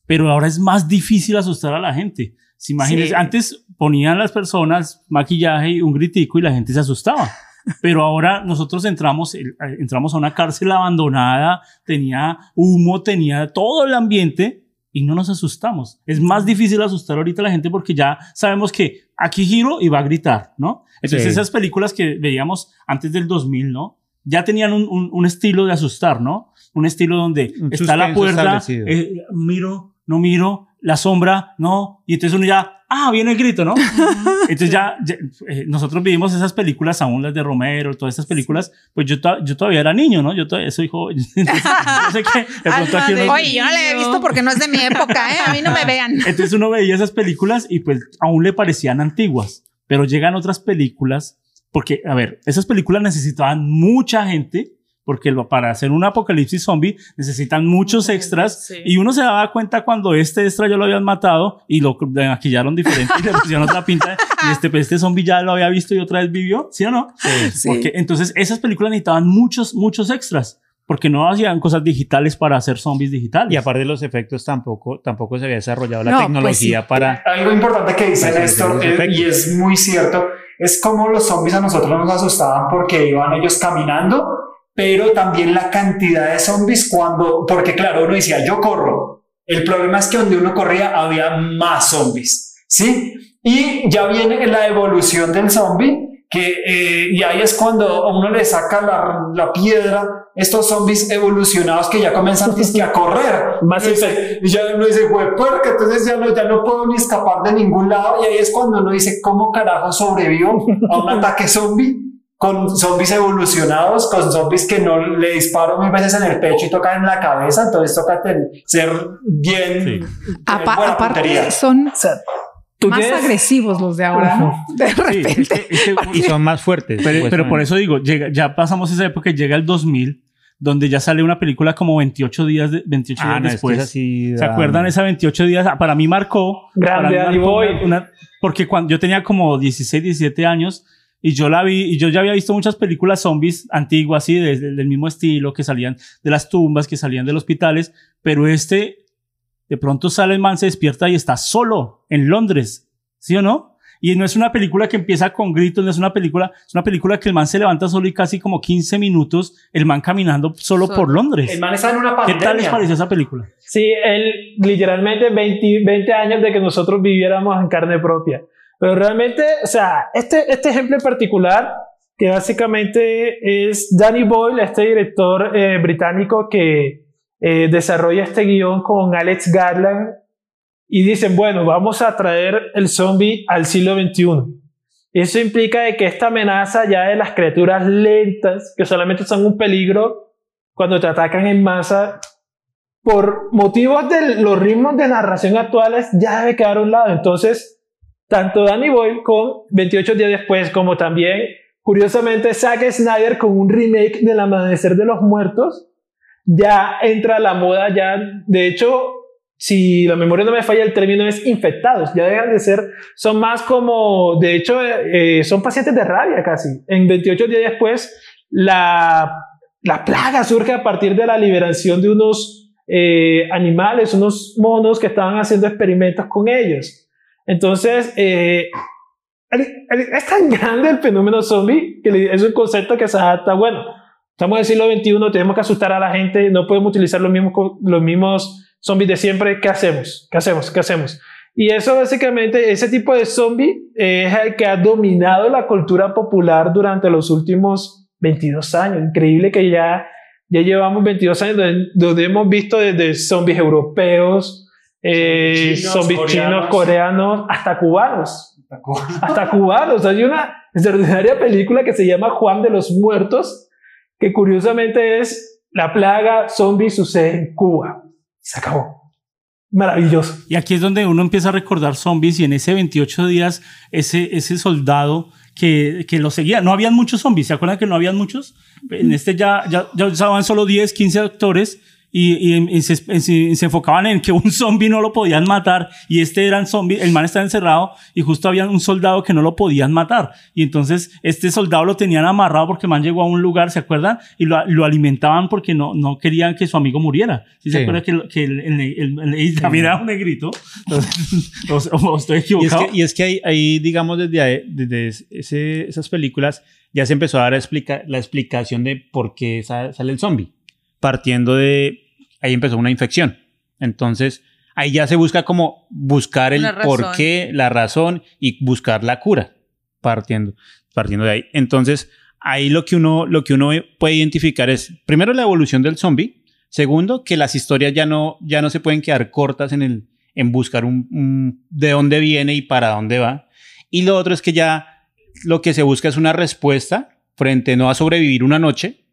Pero ahora es más difícil asustar a la gente. Si imagínense, Sí. antes ponían las personas maquillaje y un gritico y la gente se asustaba. Pero ahora nosotros entramos, eh, entramos a una cárcel abandonada, tenía humo, tenía todo el ambiente y no nos asustamos. Es más difícil asustar ahorita a la gente porque ya sabemos que aquí giro y va a gritar, ¿no? Entonces Sí. esas películas que veíamos antes del 2000, ¿no? Ya tenían un, un- un estilo de asustar, ¿no? Un estilo donde Un está la puerta, eh, miro, no miro, la sombra, no, y entonces uno ya, ah, viene el grito, ¿no? Entonces ya, ya, eh, nosotros vivimos esas películas, aún las de Romero, todas esas películas, pues yo, to- yo todavía era niño, ¿no? Yo todavía soy joven. Entonces, yo sé que de pronto Alma aquí uno- Oye, yo no la he visto porque no es de mi época, ¿eh? A mí no me vean. entonces uno veía esas películas y pues aún le parecían antiguas, pero llegan otras películas, porque, a ver, esas películas necesitaban mucha gente, porque lo- para hacer un apocalipsis zombie necesitan muchos extras, Sí. y uno se daba cuenta cuando este extra ya lo habían matado y lo maquillaron diferente y le pusieron otra pinta, y este, pues, este zombie ya lo había visto y otra vez vivió, ¿sí o no? Sí. Porque entonces esas películas necesitaban muchos, muchos extras, porque no hacían cosas digitales para hacer zombies digitales. Y aparte de los efectos, tampoco, tampoco se había desarrollado la No, pues tecnología sí. para... Algo importante que dice Para Néstor, hacer los eh, y es muy cierto, es como los zombies a nosotros nos asustaban porque iban ellos caminando, pero también la cantidad de zombies cuando, porque claro, uno decía, yo corro. El problema es que donde uno corría había más zombies, ¿sí? Y ya viene la evolución del zombie, que, eh, y ahí es cuando a uno le saca la, la piedra, estos zombies evolucionados que ya comienzan dizque, a correr. Más y, dice- ya uno dice, güey, puerca, entonces ya no, ya no puedo ni escapar de ningún lado. Y ahí es cuando uno dice, ¿cómo carajo sobrevivo a un ataque zombie? Con zombies evolucionados, con zombies que no le disparo mil veces en el pecho y tocan en la cabeza, entonces toca ser bien. Sí. tener Apa- buena aparte, puntería. son ¿Tú más tienes- agresivos los de ahora, ¿no? De Sí, es repente. que- es que- Y son más fuertes. Pero, pero por eso digo, llega, ya pasamos esa época, llega el 2000, donde ya sale una película como 28 días, de- 28 Ah, días no, es que después. es así, ¿Se da- acuerdan esa 28 días? Ah, Para mí marcó. Grande, para mí marcó una- una- porque cuando yo tenía como 16, 17 años y yo la vi, y yo ya había visto muchas películas zombies antiguas, así, de- de- del mismo estilo, que salían de las tumbas, que salían de los hospitales, pero este, de pronto sale el man, se despierta y está solo en Londres, ¿sí o no? Y no es una película que empieza con gritos, no es una película, es una película que el man se levanta solo y casi como 15 minutos, el man caminando solo, Solo. por Londres. El man está en una ¿Qué pandemia. tal les pareció esa película? Sí, él literalmente 20, 20 años de que nosotros viviéramos en carne propia. Pero realmente, o sea, este, este ejemplo en particular, que básicamente es Danny Boyle, este director eh, británico que eh, desarrolla este guion con Alex Garland, y dicen, bueno, vamos a traer el zombie al siglo XXI. Eso implica de que esta amenaza ya de las criaturas lentas, que solamente son un peligro cuando te atacan en masa, por motivos de los ritmos de narración actuales, ya debe quedar a un lado. Entonces, tanto Danny Boyle con 28 días después, como también, curiosamente, Zack Snyder con un remake del Amanecer de los Muertos, ya entra la moda, ya, de hecho, si la memoria no me falla, el término es infectados, ya dejan de ser, son más como, de hecho, eh, son pacientes de rabia casi. En 28 días después, la, la plaga surge a partir de la liberación de unos eh, animales, unos monos que estaban haciendo experimentos con ellos. Entonces, eh, es tan grande el fenómeno zombie que es un concepto que se adapta, bueno, estamos en el siglo XXI, tenemos que asustar a la gente, no podemos utilizar los mismos, los mismos zombies de siempre, ¿qué hacemos? ¿Qué hacemos? ¿Qué hacemos? Y eso básicamente, ese tipo de zombie es el que ha dominado la cultura popular durante los últimos 22 años. Increíble que ya, ya llevamos 22 años donde, donde hemos visto desde zombies europeos, eh, Chinos, zombies chinos, coreanos. coreanos, hasta cubanos. Hasta cubanos. Hay una extraordinaria película que se llama Juan de los Muertos, que curiosamente es la plaga zombie sucede en Cuba. Se acabó. Maravilloso. Y aquí es donde uno empieza a recordar zombies y en ese 28 días ese, ese soldado que, que lo seguía, no habían muchos zombies, ¿se acuerdan que no habían muchos? En este ya, ya, ya usaban solo 10, 15 actores y, y- y se, y se enfocaban en que un zombie no lo podían matar y este era un zombie, el man estaba encerrado y justo había un soldado que no lo podían matar y entonces este soldado lo tenían amarrado porque el man llegó a un lugar, ¿se acuerdan? Y lo, lo alimentaban porque no, no querían que su amigo muriera. ¿Sí, se Sí. acuerdan que, que el, el, el- el- también era un negrito? Entonces, o, o estoy Y es equivocado. que, y es que ahí, ahí, digamos, desde, ahí- desde ese- esas películas ya se empezó a dar explica- la explicación de por qué sa- sale el zombie. Partiendo de... Ahí empezó una infección. Entonces, ahí ya se busca como buscar el por qué, la razón y buscar la cura. Partiendo, partiendo de ahí. Entonces, ahí lo que, uno, lo que uno puede identificar es, primero, la evolución del zombie. Segundo, que las historias ya no, ya no se pueden quedar cortas en, el, en buscar un, un- de dónde viene y para dónde va. Y lo otro es que ya lo que se busca es una respuesta frente no a sobrevivir una noche,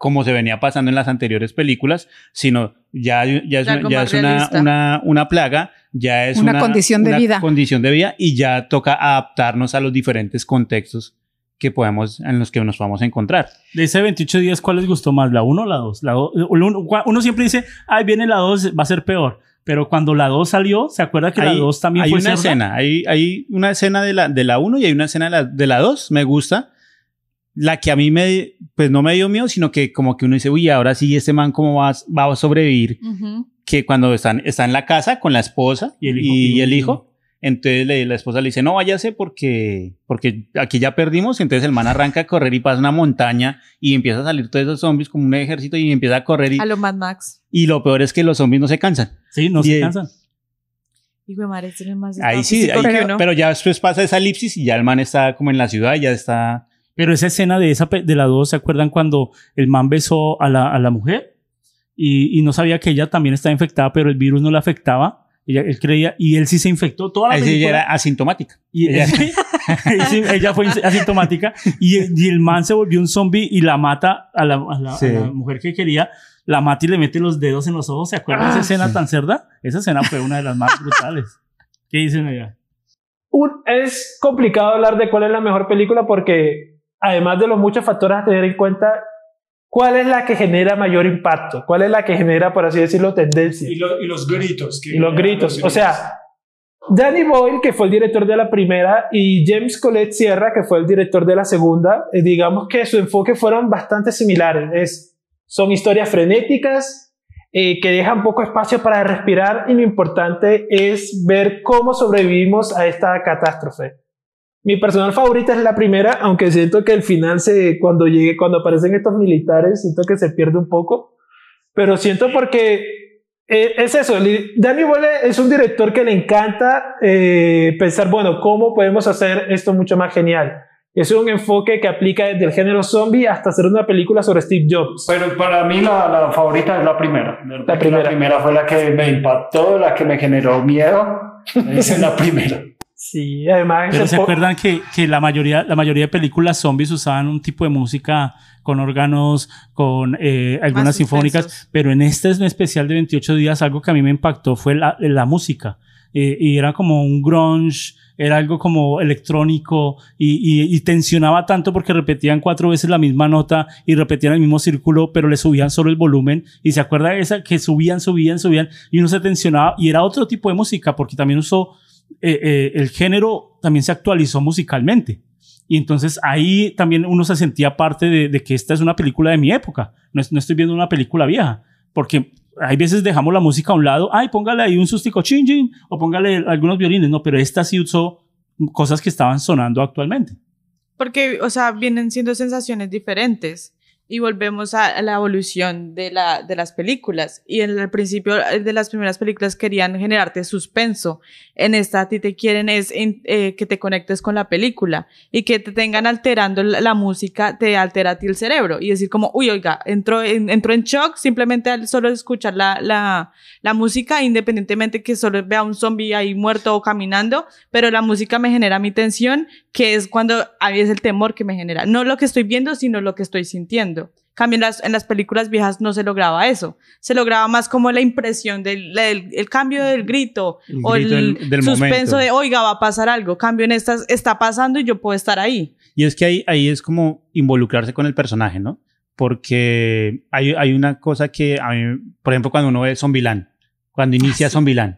como se venía pasando en las anteriores películas, sino ya, ya es, Ya una, es una, una, una plaga, ya es Una condición de una vida. condición de vida y ya toca adaptarnos a los diferentes contextos que podemos, en los que nos vamos a encontrar. De ese 28 días, ¿cuál les gustó más? ¿La 1 o la 2? La do- uno, uno siempre dice, ay, viene la 2, va a ser peor. Pero cuando la 2 salió, ¿se acuerda que la Hay- 2 también hay fue una cerda? escena, hay, hay una escena de la, de la 1 y hay una escena de la, de la 2, me gusta. La que a mí me, pues no me dio miedo, sino que como que uno dice, uy, ahora sí, este man cómo va, va a sobrevivir. Que cuando están, está en la casa con la esposa Y y el hijo. y, el hijo entonces le- la esposa le dice, no, váyase porque, porque aquí ya perdimos. Entonces el man arranca a correr y pasa una montaña y empieza a salir todos esos zombies como un ejército y empieza a correr. Y, A lo Mad Max. y lo peor es que los zombies no se cansan. Sí, no Y, se eh, cansan. Hijo de madre, este es más Ahí sí, físico ahí- que pero ya después pasa esa elipsis y ya el man está como en la ciudad, ya está... Pero esa escena de esa de la 2, ¿se acuerdan cuando el man besó a la, a la mujer? Y, y no sabía que ella también estaba infectada, pero el virus no la afectaba. Ella, él creía, y él sí se infectó toda la película. ya era asintomática. Y Ella- ella, sí, ella fue asintomática y, y el man se volvió un zombie y la mata a la, a la- a Sí. la mujer que quería, la mata y le mete los dedos en los ojos. ¿Se acuerdan de esa Ah, escena sí. tan cerda? Esa escena fue una de las más brutales. ¿Qué dicen allá? Un- es complicado hablar de cuál es la mejor película porque además de los muchos factores a tener en cuenta, ¿cuál es la que genera mayor impacto? ¿Cuál es la que genera, por así decirlo, tendencia? Y, lo- y los gritos. que- y los gritos. O sea, Danny Boyle, que fue el director de la primera, y James Colette Sierra, que fue el director de la segunda, eh, digamos que su enfoque fueron bastante similares. Es, son historias frenéticas eh, que dejan poco espacio para respirar y lo importante es ver cómo sobrevivimos a esta catástrofe. Mi personal favorita es la primera, aunque siento que el final se, cuando llegue, cuando aparecen estos militares, siento que se pierde un poco. Pero siento porque eh, es eso, Danny Boyle es un director que le encanta eh, pensar, bueno, ¿cómo podemos hacer esto mucho más genial? Es un enfoque que aplica desde el género zombie hasta hacer una película sobre Steve Jobs. Pero para mí la, la favorita es la primera. La primera. La primera fue la que me impactó, la que me generó miedo. Esa es la primera. Sí, además... Pero se acuerdan que, que la, mayoría, la mayoría de películas zombies usaban un tipo de música con órganos, con eh, algunas sinfónicas, pero en este en especial de 28 días algo que a mí me impactó fue la, la música. Eh, y era como un grunge, era algo como electrónico y, y- y tensionaba tanto porque repetían cuatro veces la misma nota y repetían el mismo círculo, pero le subían solo el volumen. Y se acuerda de esa que subían, subían, subían y uno se tensionaba y era otro tipo de música porque también usó eh, eh, el género también se actualizó musicalmente. Y entonces ahí también uno se sentía parte de, que esta es una película de mi época. No, no estoy viendo una película vieja. Porque hay veces dejamos la música a un lado. Ay, póngale ahí un sustico chin chin o póngale algunos violines. No, pero esta sí usó cosas que estaban sonando actualmente. Porque, o sea, vienen siendo sensaciones diferentes. Y volvemos a, la evolución de, la, de las películas. Y en el principio eh, de las primeras películas querían generarte suspenso. En esta a ti te quieren es en- eh, que te conectes con la película y que te tengan alterando la, la música, te altera a ti el cerebro. Y decir como, uy, oiga, entro en, entro en shock simplemente al solo escuchar la, la, la música, independientemente que solo vea un zombie ahí muerto o caminando, pero la música me genera mi tensión, que es cuando a mí es el temor que me genera. No lo que estoy viendo, sino lo que estoy sintiendo. Cambio en las, en las películas viejas no se lograba eso. Se lograba más como la impresión del, del- el cambio del grito El o grito el del- del suspenso momento. de, oiga, va a pasar algo. Cambio en estas, está pasando y yo puedo estar ahí. Y es que ahí, ahí es como involucrarse con el personaje, ¿no? porque hay, hay una cosa que a mí, por ejemplo, cuando uno ve Zombieland, cuando inicia Zombieland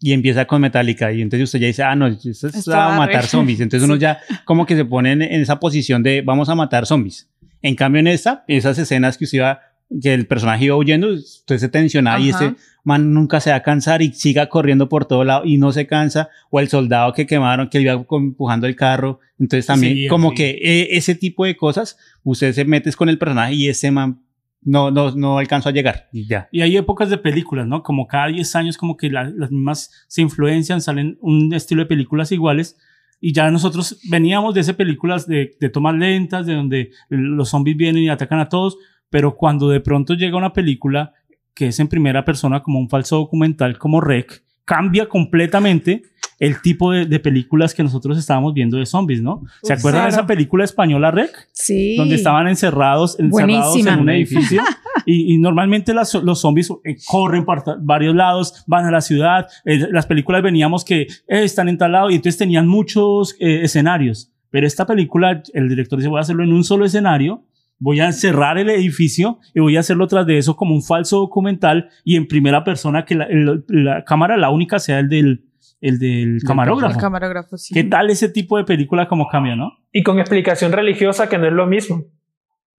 y empieza con Metallica y entonces usted ya dice, ah, no, esto es a matar zombies. Entonces uno ya como que se pone en, en esa posición de vamos a matar zombies. En cambio en esta, esas escenas que usted iba, que el personaje iba huyendo, usted se tensionaba y Ajá. ese man nunca se va a cansar y siga corriendo por todo lado y no se cansa, o el soldado que quemaron, que iba empujando el carro, entonces también Seguía, como sí. que eh, ese tipo de cosas, usted se metes con el personaje y ese man no, no, no alcanzó a llegar y ya. Y hay épocas de películas, ¿no? Como cada 10 años, como que la- las mismas se influencian, salen un estilo de películas iguales. Y ya nosotros veníamos de esas películas de, tomas lentas, de donde los zombies vienen y atacan a todos. Pero cuando de pronto llega una película que es en primera persona, como un falso documental, como Rec, cambia completamente el tipo de, de películas que nosotros estábamos viendo de zombies, ¿no? ¿Se Uf, acuerdan de esa película española Rec? Sí. donde estaban encerrados, encerrados Buenísima. en un edificio. y, y normalmente las- los zombies eh, corren por varios lados, van a la ciudad. Eh, las películas veníamos que eh, están en tal lado y entonces tenían muchos eh, escenarios. Pero esta película, el director dice, voy a hacerlo en un solo escenario. Voy a encerrar el edificio y voy a hacerlo tras de eso como un falso documental y en primera persona que la, el- la cámara, la única, sea el del, el del camarógrafo. El camarógrafo, sí. ¿Qué tal ese tipo de película como cambia, no? y con explicación religiosa que no es lo mismo.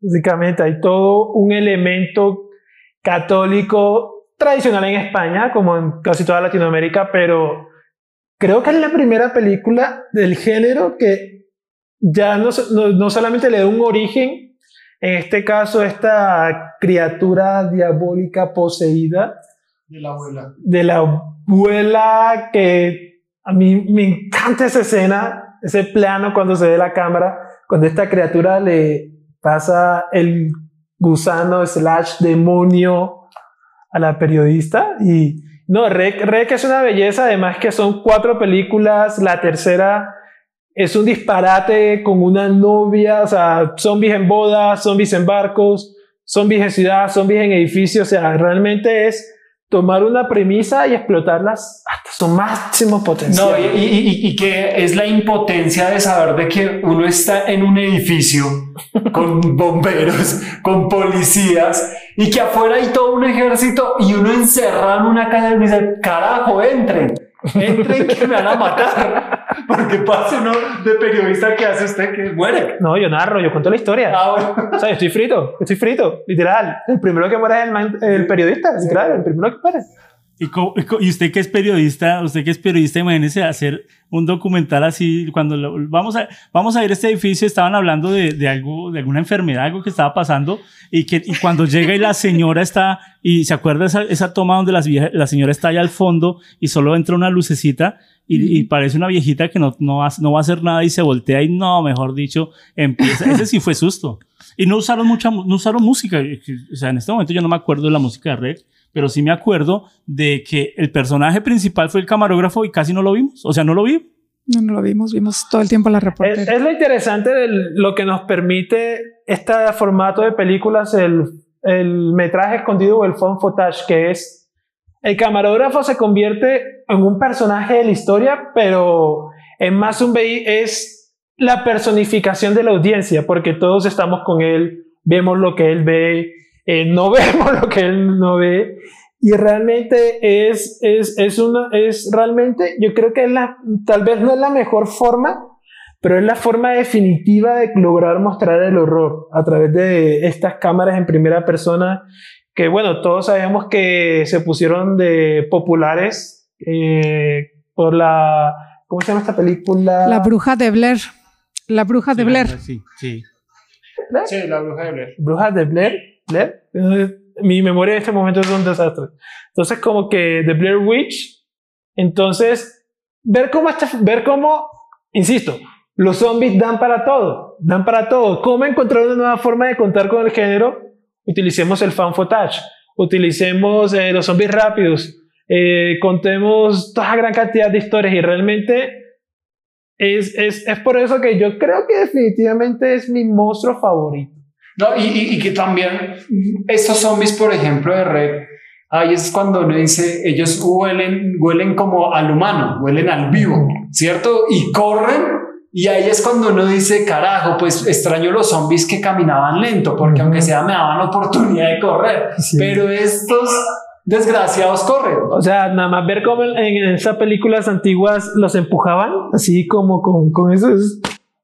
Básicamente hay todo un elemento católico tradicional en España, como en casi toda Latinoamérica, pero creo que es la primera película del género que ya no, no, no solamente le da un origen, en este caso esta criatura diabólica poseída, De la abuela. de la abuela que a mí me encanta esa escena, ese plano cuando se ve la cámara, cuando esta criatura le pasa el gusano slash demonio a la periodista y no, Rec, Rec es una belleza, además que son cuatro películas, la tercera es un disparate con una novia, o sea, zombies en bodas, zombies en barcos, zombies en ciudad, zombies en edificios, o sea, realmente es tomar una premisa y explotarlas hasta su máximo potencial. No, y, y- y- que es la impotencia de saber de que uno está en un edificio con bomberos, con policías, y que afuera hay todo un ejército y uno encerrado en una calle y dice, carajo, entren, entren que me van a matar. Porque pasa uno de periodista que hace usted que muere. No, yo narro, yo cuento la historia. Ah, bueno. O sea, yo estoy frito, estoy frito, literal. El primero que muere es el, el periodista, literal, el primero que muere. ¿Y, co- y usted que es periodista, usted que es periodista, imagínese hacer un documental así, cuando lo- vamos, a, vamos a ir a este edificio, estaban hablando de, de algo, de alguna enfermedad, algo que estaba pasando, y que y cuando llega y la señora está, y se acuerda esa, esa toma donde las vieja- la señora está allá al fondo y solo entra una lucecita, y, y parece una viejita que no, no, va, no va a hacer nada y se voltea y no, mejor dicho, empieza. Ese sí fue susto. Y no usaron mucha, mu- no usaron música. O sea, en este momento yo no me acuerdo de la música de Rec, pero sí me acuerdo de que el personaje principal fue el camarógrafo y casi no lo vimos. O sea, no lo vi. No, no lo vimos, vimos todo el tiempo la reportera. es lo interesante de lo que nos permite este formato de películas, el, el metraje escondido o el phone footage, que es el camarógrafo se convierte en un personaje de la historia, pero es más un es la personificación de la audiencia, porque todos estamos con él, vemos lo que él ve, eh, no vemos lo que él no ve. Y realmente es, es, es una, es realmente, yo creo que es la, tal vez no es la mejor forma, pero es la forma definitiva de lograr mostrar el horror a través de estas cámaras en primera persona que bueno, todos sabemos que se pusieron de populares eh, por la, ¿cómo se llama esta película? La bruja de Blair. La bruja de Blair. Sí, sí. Sí, la bruja de Blair. Brujas de Blair. Blair. Eh, Mi memoria en este momento es un desastre. Entonces, como que The Blair Witch. Entonces, ver cómo, este- ver cómo, insisto, los zombies dan para todo, dan para todo. ¿Cómo encontrar una nueva forma de contar con el género? Utilicemos el fan footage, utilicemos eh, los zombies rápidos, eh, contemos toda gran cantidad de historias y realmente es, es, es por eso que yo creo que definitivamente es mi monstruo favorito. No, y, y- y que también estos zombies, por ejemplo, de red, ahí es cuando uno dice, ellos huelen, huelen como al humano, huelen al vivo, ¿cierto? Y corren Y ahí es cuando uno dice, carajo, pues extraño los zombies que caminaban lento, porque aunque sea me daban oportunidad de correr, Sí. pero estos desgraciados corren. O sea, nada más ver cómo en, en esas películas antiguas los empujaban, así como con, con eso.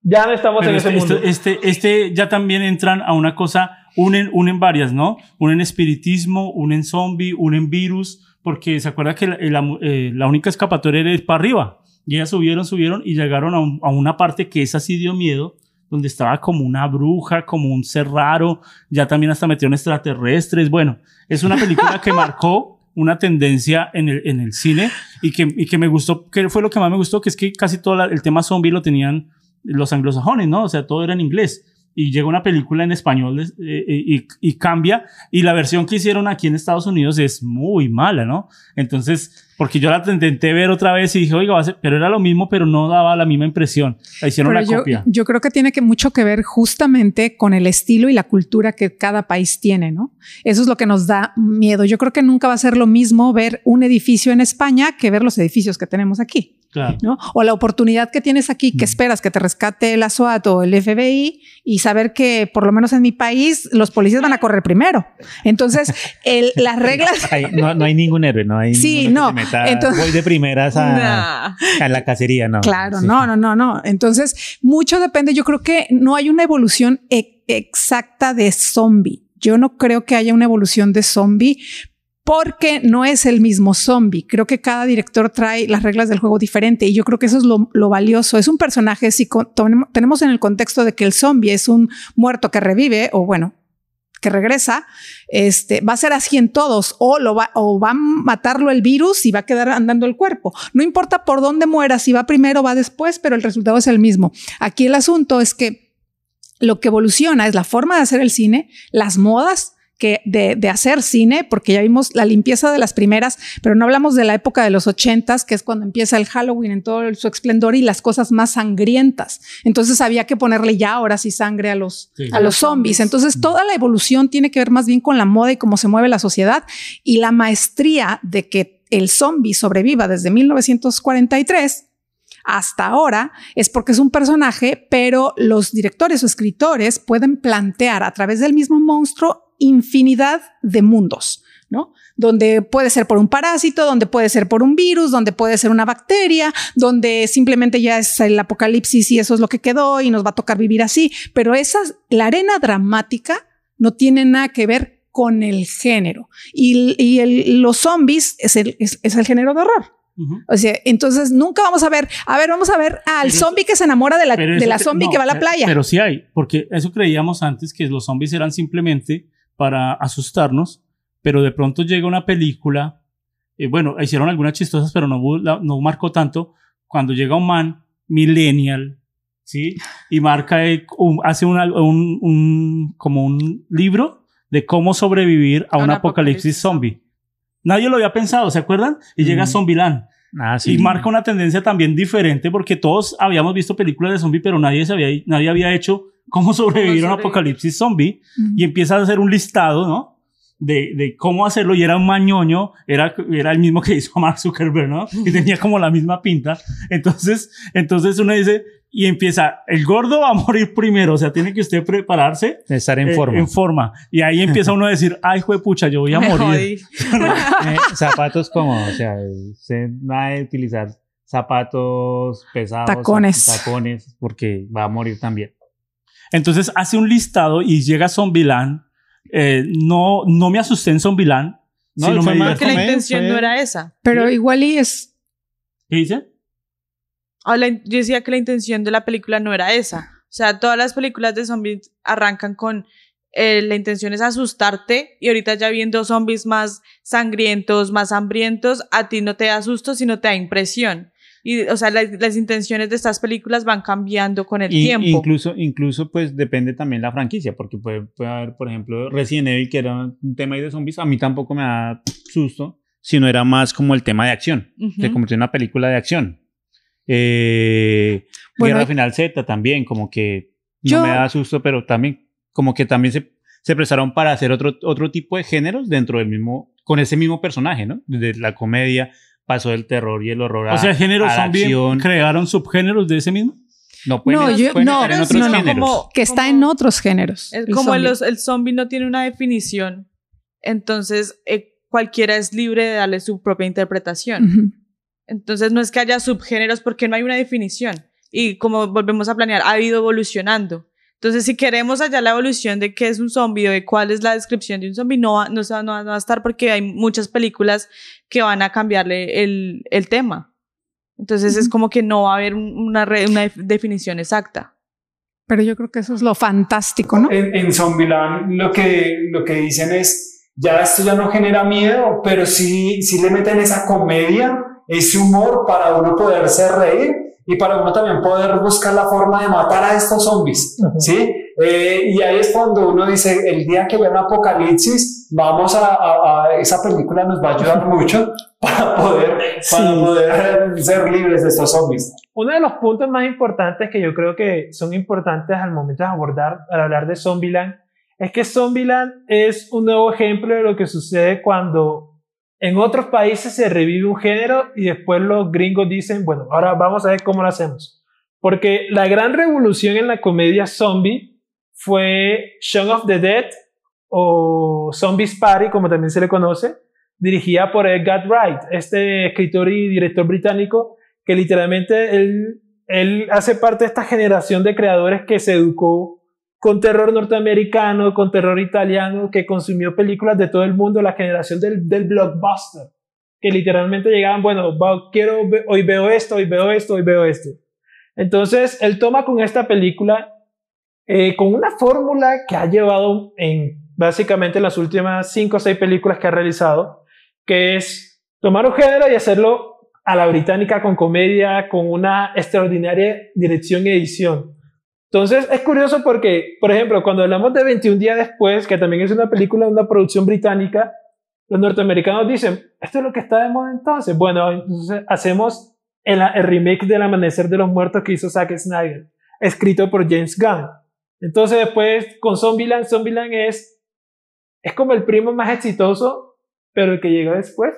Ya no estamos Pero en este, ese mundo. este, este, este ya también entran a una cosa, unen, unen varias, ¿no? Unen espiritismo, unen zombie, unen virus, porque se acuerda que la, la, eh, la única escapatoria era ir para arriba. Y ellas subieron, subieron y llegaron a, un- a una parte que esa sí dio miedo, donde estaba como una bruja, como un ser raro, ya también hasta metieron extraterrestres. Bueno, es una película que marcó una tendencia en el, en el cine y que, y que me gustó, que fue lo que más me gustó, que es que casi todo la- el tema zombie lo tenían los anglosajones, ¿no? O sea, todo era en inglés. Y llega una película en español eh, y, y cambia. Y la versión que hicieron aquí en Estados Unidos es muy mala, ¿no? Entonces, porque yo la intenté ver otra vez y dije, oiga, va a ser- pero era lo mismo, pero no daba la misma impresión. La hicieron Pero la yo, copia. yo creo que tiene que mucho que ver justamente con el estilo y la cultura que cada país tiene, ¿no? Eso es lo que nos da miedo. Yo creo que nunca va a ser lo mismo ver un edificio en España que ver los edificios que tenemos aquí. Claro. ¿no? O la oportunidad que tienes aquí, que esperas que te rescate la SWAT o el FBI y saber que por lo menos en mi país los policías van a correr primero. Entonces, el- las reglas... Hay- no, no hay ningún héroe, no hay Sí, no, meta, entonces- voy de primeras a, la cacería, no. Claro, Sí. no, no, no, no. Entonces, mucho depende. Yo creo que no hay una evolución e- exacta de zombie. Yo no creo que haya una evolución de zombie porque no es el mismo zombie. Creo que cada director trae las reglas del juego diferente y yo creo que eso es lo, valioso. Es un personaje, si tenemos en el contexto de que el zombie es un muerto que revive o bueno, que regresa, este, va a ser así en todos, o lo va, o va a matarlo el virus y va a quedar andando el cuerpo. No importa por dónde muera, si va primero o va después, pero el resultado es el mismo. Aquí el asunto es que lo que evoluciona es la forma de hacer el cine, las modas que de, de hacer cine, porque ya vimos la limpieza de las primeras, pero no hablamos de la época de los ochentas, que es cuando empieza el Halloween en todo su esplendor y las cosas más sangrientas. Entonces había que ponerle ya ahora sí sangre a los, Sí. a los zombies. Entonces toda la evolución tiene que ver más bien con la moda y cómo se mueve la sociedad y la maestría de que el zombie sobreviva desde 1943 hasta ahora es porque es un personaje, pero los directores o escritores pueden plantear a través del mismo monstruo infinidad de mundos, ¿no? Donde puede ser por un parásito, donde puede ser por un virus, donde puede ser una bacteria, donde simplemente ya es el apocalipsis y eso es lo que quedó y nos va a tocar vivir así. Pero esa, la arena dramática no tiene nada que ver con el género. Y, y el- los zombies es el, es- es el género de horror. O sea, entonces nunca vamos a ver, a ver, vamos a ver al Pero- zombie que se enamora de la, de la te- zombie no, que va a la pero- playa. Pero sí hay, porque eso creíamos antes que los zombies eran simplemente para asustarnos, pero de pronto llega una película, eh, bueno, hicieron algunas chistosas, pero no, no marcó tanto, cuando llega un man millennial, ¿sí? Y marca, eh, un- hace una- un, un- como un libro de cómo sobrevivir a un, Un apocalipsis, apocalipsis zombie. Nadie lo había pensado, ¿se acuerdan? Y llega Mm. Zombieland. Ah, sí. Y marca una tendencia también diferente porque todos habíamos visto películas de zombie, pero nadie, sabía, nadie había hecho cómo sobrevivir a un apocalipsis zombie. Ujú. Y empieza a hacer un listado, ¿no? De, de cómo hacerlo. Y era un mañoño, era, era el mismo que hizo Mark Zuckerberg, ¿no? Y tenía como la misma pinta. Entonces, entonces uno dice, y empieza, el gordo va a morir primero, o sea, tiene que usted prepararse. Estar en eh, forma. en forma. Y ahí empieza uno a decir, ay, pucha, yo voy a Me morir. Eh, zapatos como, o sea, se va a utilizar zapatos pesados, Tacones. tacones, porque va a morir también. Entonces hace un listado y llega a Zombieland. Eh, no, no me asusté en Zombieland. No, sino fue me. Que la Comer, intención fue- no era esa. Pero igual y es, ¿Qué dice? La in- yo decía que la intención de la película no era esa. O sea, todas las películas de zombies arrancan con eh, la intención es asustarte y ahorita ya viendo zombies más sangrientos, más hambrientos, a ti no te da susto, sino te da impresión. Y, o sea, las, las intenciones de estas películas van cambiando con el Y- tiempo. Incluso, incluso, pues depende también la franquicia, porque puede, puede haber, por ejemplo, Resident Evil, que era un tema ahí de zombies, a mí tampoco me da susto, sino era más como el tema de acción. Ujú. Se convirtió en una película de acción. Eh, Bueno, Guerra hay- Final Z también, como que no Yo- me da susto, pero también, como que también se, se prestaron para hacer otro, otro tipo de géneros dentro del mismo, con ese mismo personaje, ¿no? De la comedia, pasó del terror y el horror a, O sea, género a la zombie acción. crearon subgéneros de ese mismo. No, pueden, No, yo- pueden no, estar en no, otros no, no, géneros. como- Que está como- en otros géneros. Es el como el, zombie. los- el zombie no tiene una definición, entonces eh, cualquiera es libre de darle su propia interpretación. Entonces no es que haya subgéneros porque no hay una definición. Y como volvemos a planear, ha ido evolucionando. Entonces, si queremos hallar la evolución de qué es un zombie o de cuál es la descripción de un zombie, no va, no, no va- no va a estar porque hay muchas películas que van a cambiarle el, el tema. Entonces, es como que no va a haber un- una, re- una def- definición exacta. Pero yo creo que eso es lo fantástico, ¿no? En, en Zombieland lo que, lo que dicen es, ya esto ya no genera miedo, pero sí, sí le meten esa comedia, ese humor para uno poderse reír y para uno también poder buscar la forma de matar a estos zombies, Ujú. ¿sí? Eh, y ahí es cuando uno dice, el día que vea un apocalipsis, vamos a, a- a- esa película nos va a ayudar mucho para poder, para Sí. poder ser libres de estos zombies. Uno de los puntos más importantes que yo creo que son importantes al momento de abordar, al hablar de Zombieland, es que Zombieland es un nuevo ejemplo de lo que sucede cuando en otros países se revive un género y después los gringos dicen, bueno, ahora vamos a ver cómo lo hacemos. Porque la gran revolución en la comedia zombie fue Shaun of the Dead o Zombies Party, como también se le conoce, dirigida por Edgar Wright, este escritor y director británico que literalmente él, él hace parte de esta generación de creadores que se educó con terror norteamericano, con terror italiano, que consumió películas de todo el mundo, la generación del, del blockbuster, que literalmente llegaban, bueno, va- quiero, hoy veo esto, hoy veo esto, hoy veo esto. Entonces, él toma con esta película, eh, con una fórmula que ha llevado en básicamente las últimas cinco o seis películas que ha realizado, que es tomar un género y hacerlo a la británica con comedia, con una extraordinaria dirección y edición. Entonces es curioso porque, por ejemplo, cuando hablamos de 21 días después, que también es una película, una producción británica, los norteamericanos dicen, esto es lo que está de moda entonces. Bueno, entonces hacemos el, el remake del Amanecer de los Muertos que hizo Zack Snyder, escrito por James Gunn. Entonces después con Zombieland, Zombieland es, es como el primo más exitoso, pero el que llega después.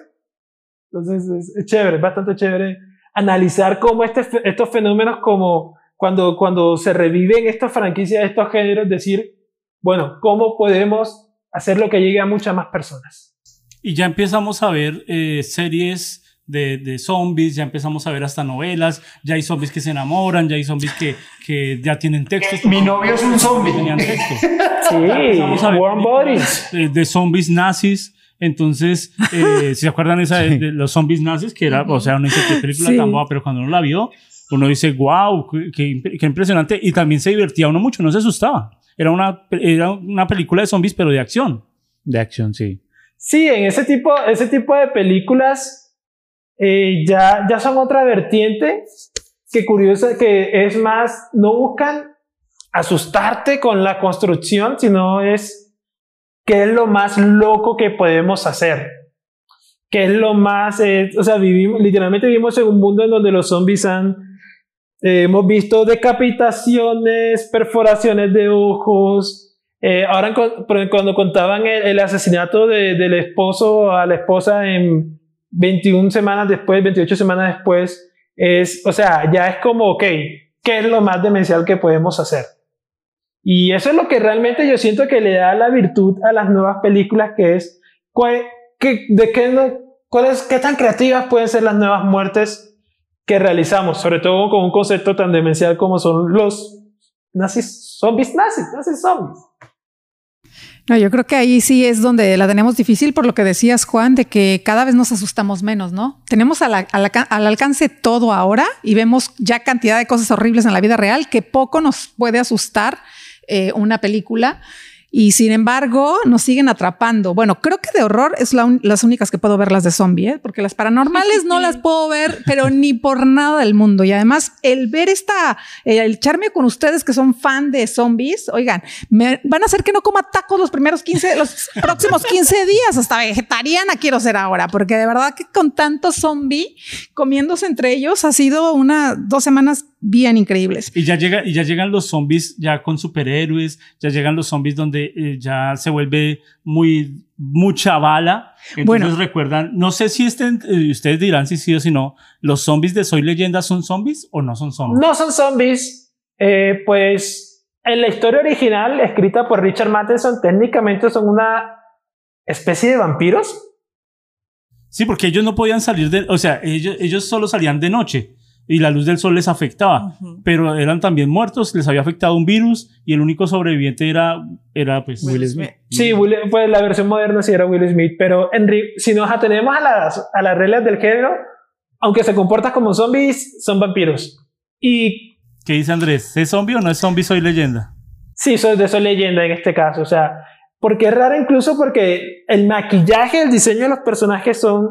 Entonces es, chévere, es bastante chévere analizar cómo este, estos fenómenos, como cuando, cuando se reviven estas franquicias, estos géneros, decir, bueno, ¿cómo podemos hacer lo que llegue a muchas más personas? Y ya empezamos a ver eh, series de, de zombies, ya empezamos a ver hasta novelas, ya hay zombies que se enamoran, ya hay zombies que, que ya tienen textos. Mi novio es un zombie. Tenían textos. Sí, Warm Bodies. De, de zombies nazis. Entonces, eh, ¿se acuerdan esa de, de los zombies nazis? Que era, o sea, que película Sí. tan boba, pero cuando uno la vio, uno dice, wow, qué, impresionante. Y también se divertía uno mucho, no se asustaba. Era una, era una película de zombies, pero de acción. De acción, sí. Sí, en ese tipo, ese tipo de películas eh, ya, ya son otra vertiente que curiosa, que es más, no buscan asustarte con la construcción, sino es qué es lo más loco que podemos hacer. ¿Qué es lo más, eh, o sea, vivimos, literalmente vivimos en un mundo en donde los zombies han, eh, hemos visto decapitaciones, perforaciones de ojos, eh, ahora cuando contaban el, el asesinato de- del esposo a la esposa en 21 semanas después, 28 semanas después, es, o sea, ya es como, ok, ¿qué es lo más demencial que podemos hacer? Y eso es lo que realmente yo siento que le da la virtud a las nuevas películas, que es, ¿cuál, qué, de qué, no, cuáles, qué tan creativas pueden ser las nuevas muertes que realizamos, sobre todo con un concepto tan demencial como son los nazis, zombies nazis, nazis zombies. No, yo creo que ahí sí es donde la tenemos difícil por lo que decías, Juan, de que cada vez nos asustamos menos, ¿no? Tenemos al, al alca- al alcance todo ahora y vemos ya cantidad de cosas horribles en la vida real que poco nos puede asustar eh, una película. Y sin embargo, nos siguen atrapando. Bueno, creo que de horror es la las únicas que puedo ver las de zombie, ¿eh? porque las paranormales no las puedo ver, pero ni por nada del mundo. Y además, el ver esta, el echarme con ustedes que son fan de zombies, oigan, me van a hacer que no coma tacos los primeros 15, los próximos 15 días. Hasta vegetariana quiero ser ahora, porque de verdad que con tanto zombie comiéndose entre ellos ha sido una, dos semanas bien increíbles. Y ya, llega, y ya llegan los zombies ya con superhéroes, ya llegan los zombies donde eh, ya se vuelve muy mucha bala. Entonces Bueno. recuerdan, no sé si estén, eh, ustedes dirán si sí o si no, ¿los zombies de Soy Leyenda son zombies o no son zombies? No son zombies, Eh, pues en la historia original, escrita por Richard Matheson, técnicamente son una especie de vampiros. Sí, porque ellos no podían salir de, o sea, ellos, ellos solo salían de noche y la luz del sol les afectaba, pero eran también muertos, les había afectado un virus y el único sobreviviente era, era pues Will Smith. Sí, Will- pues la versión moderna sí era Will Smith, pero si nos atenemos a las, a las reglas del género, aunque se comportan como zombies, son vampiros. Y ¿Qué dice Andrés? ¿Es zombie o no es zombie? Soy leyenda. Sí, soy de soy leyenda en este caso, o sea, porque es raro incluso porque el maquillaje, el diseño de los personajes son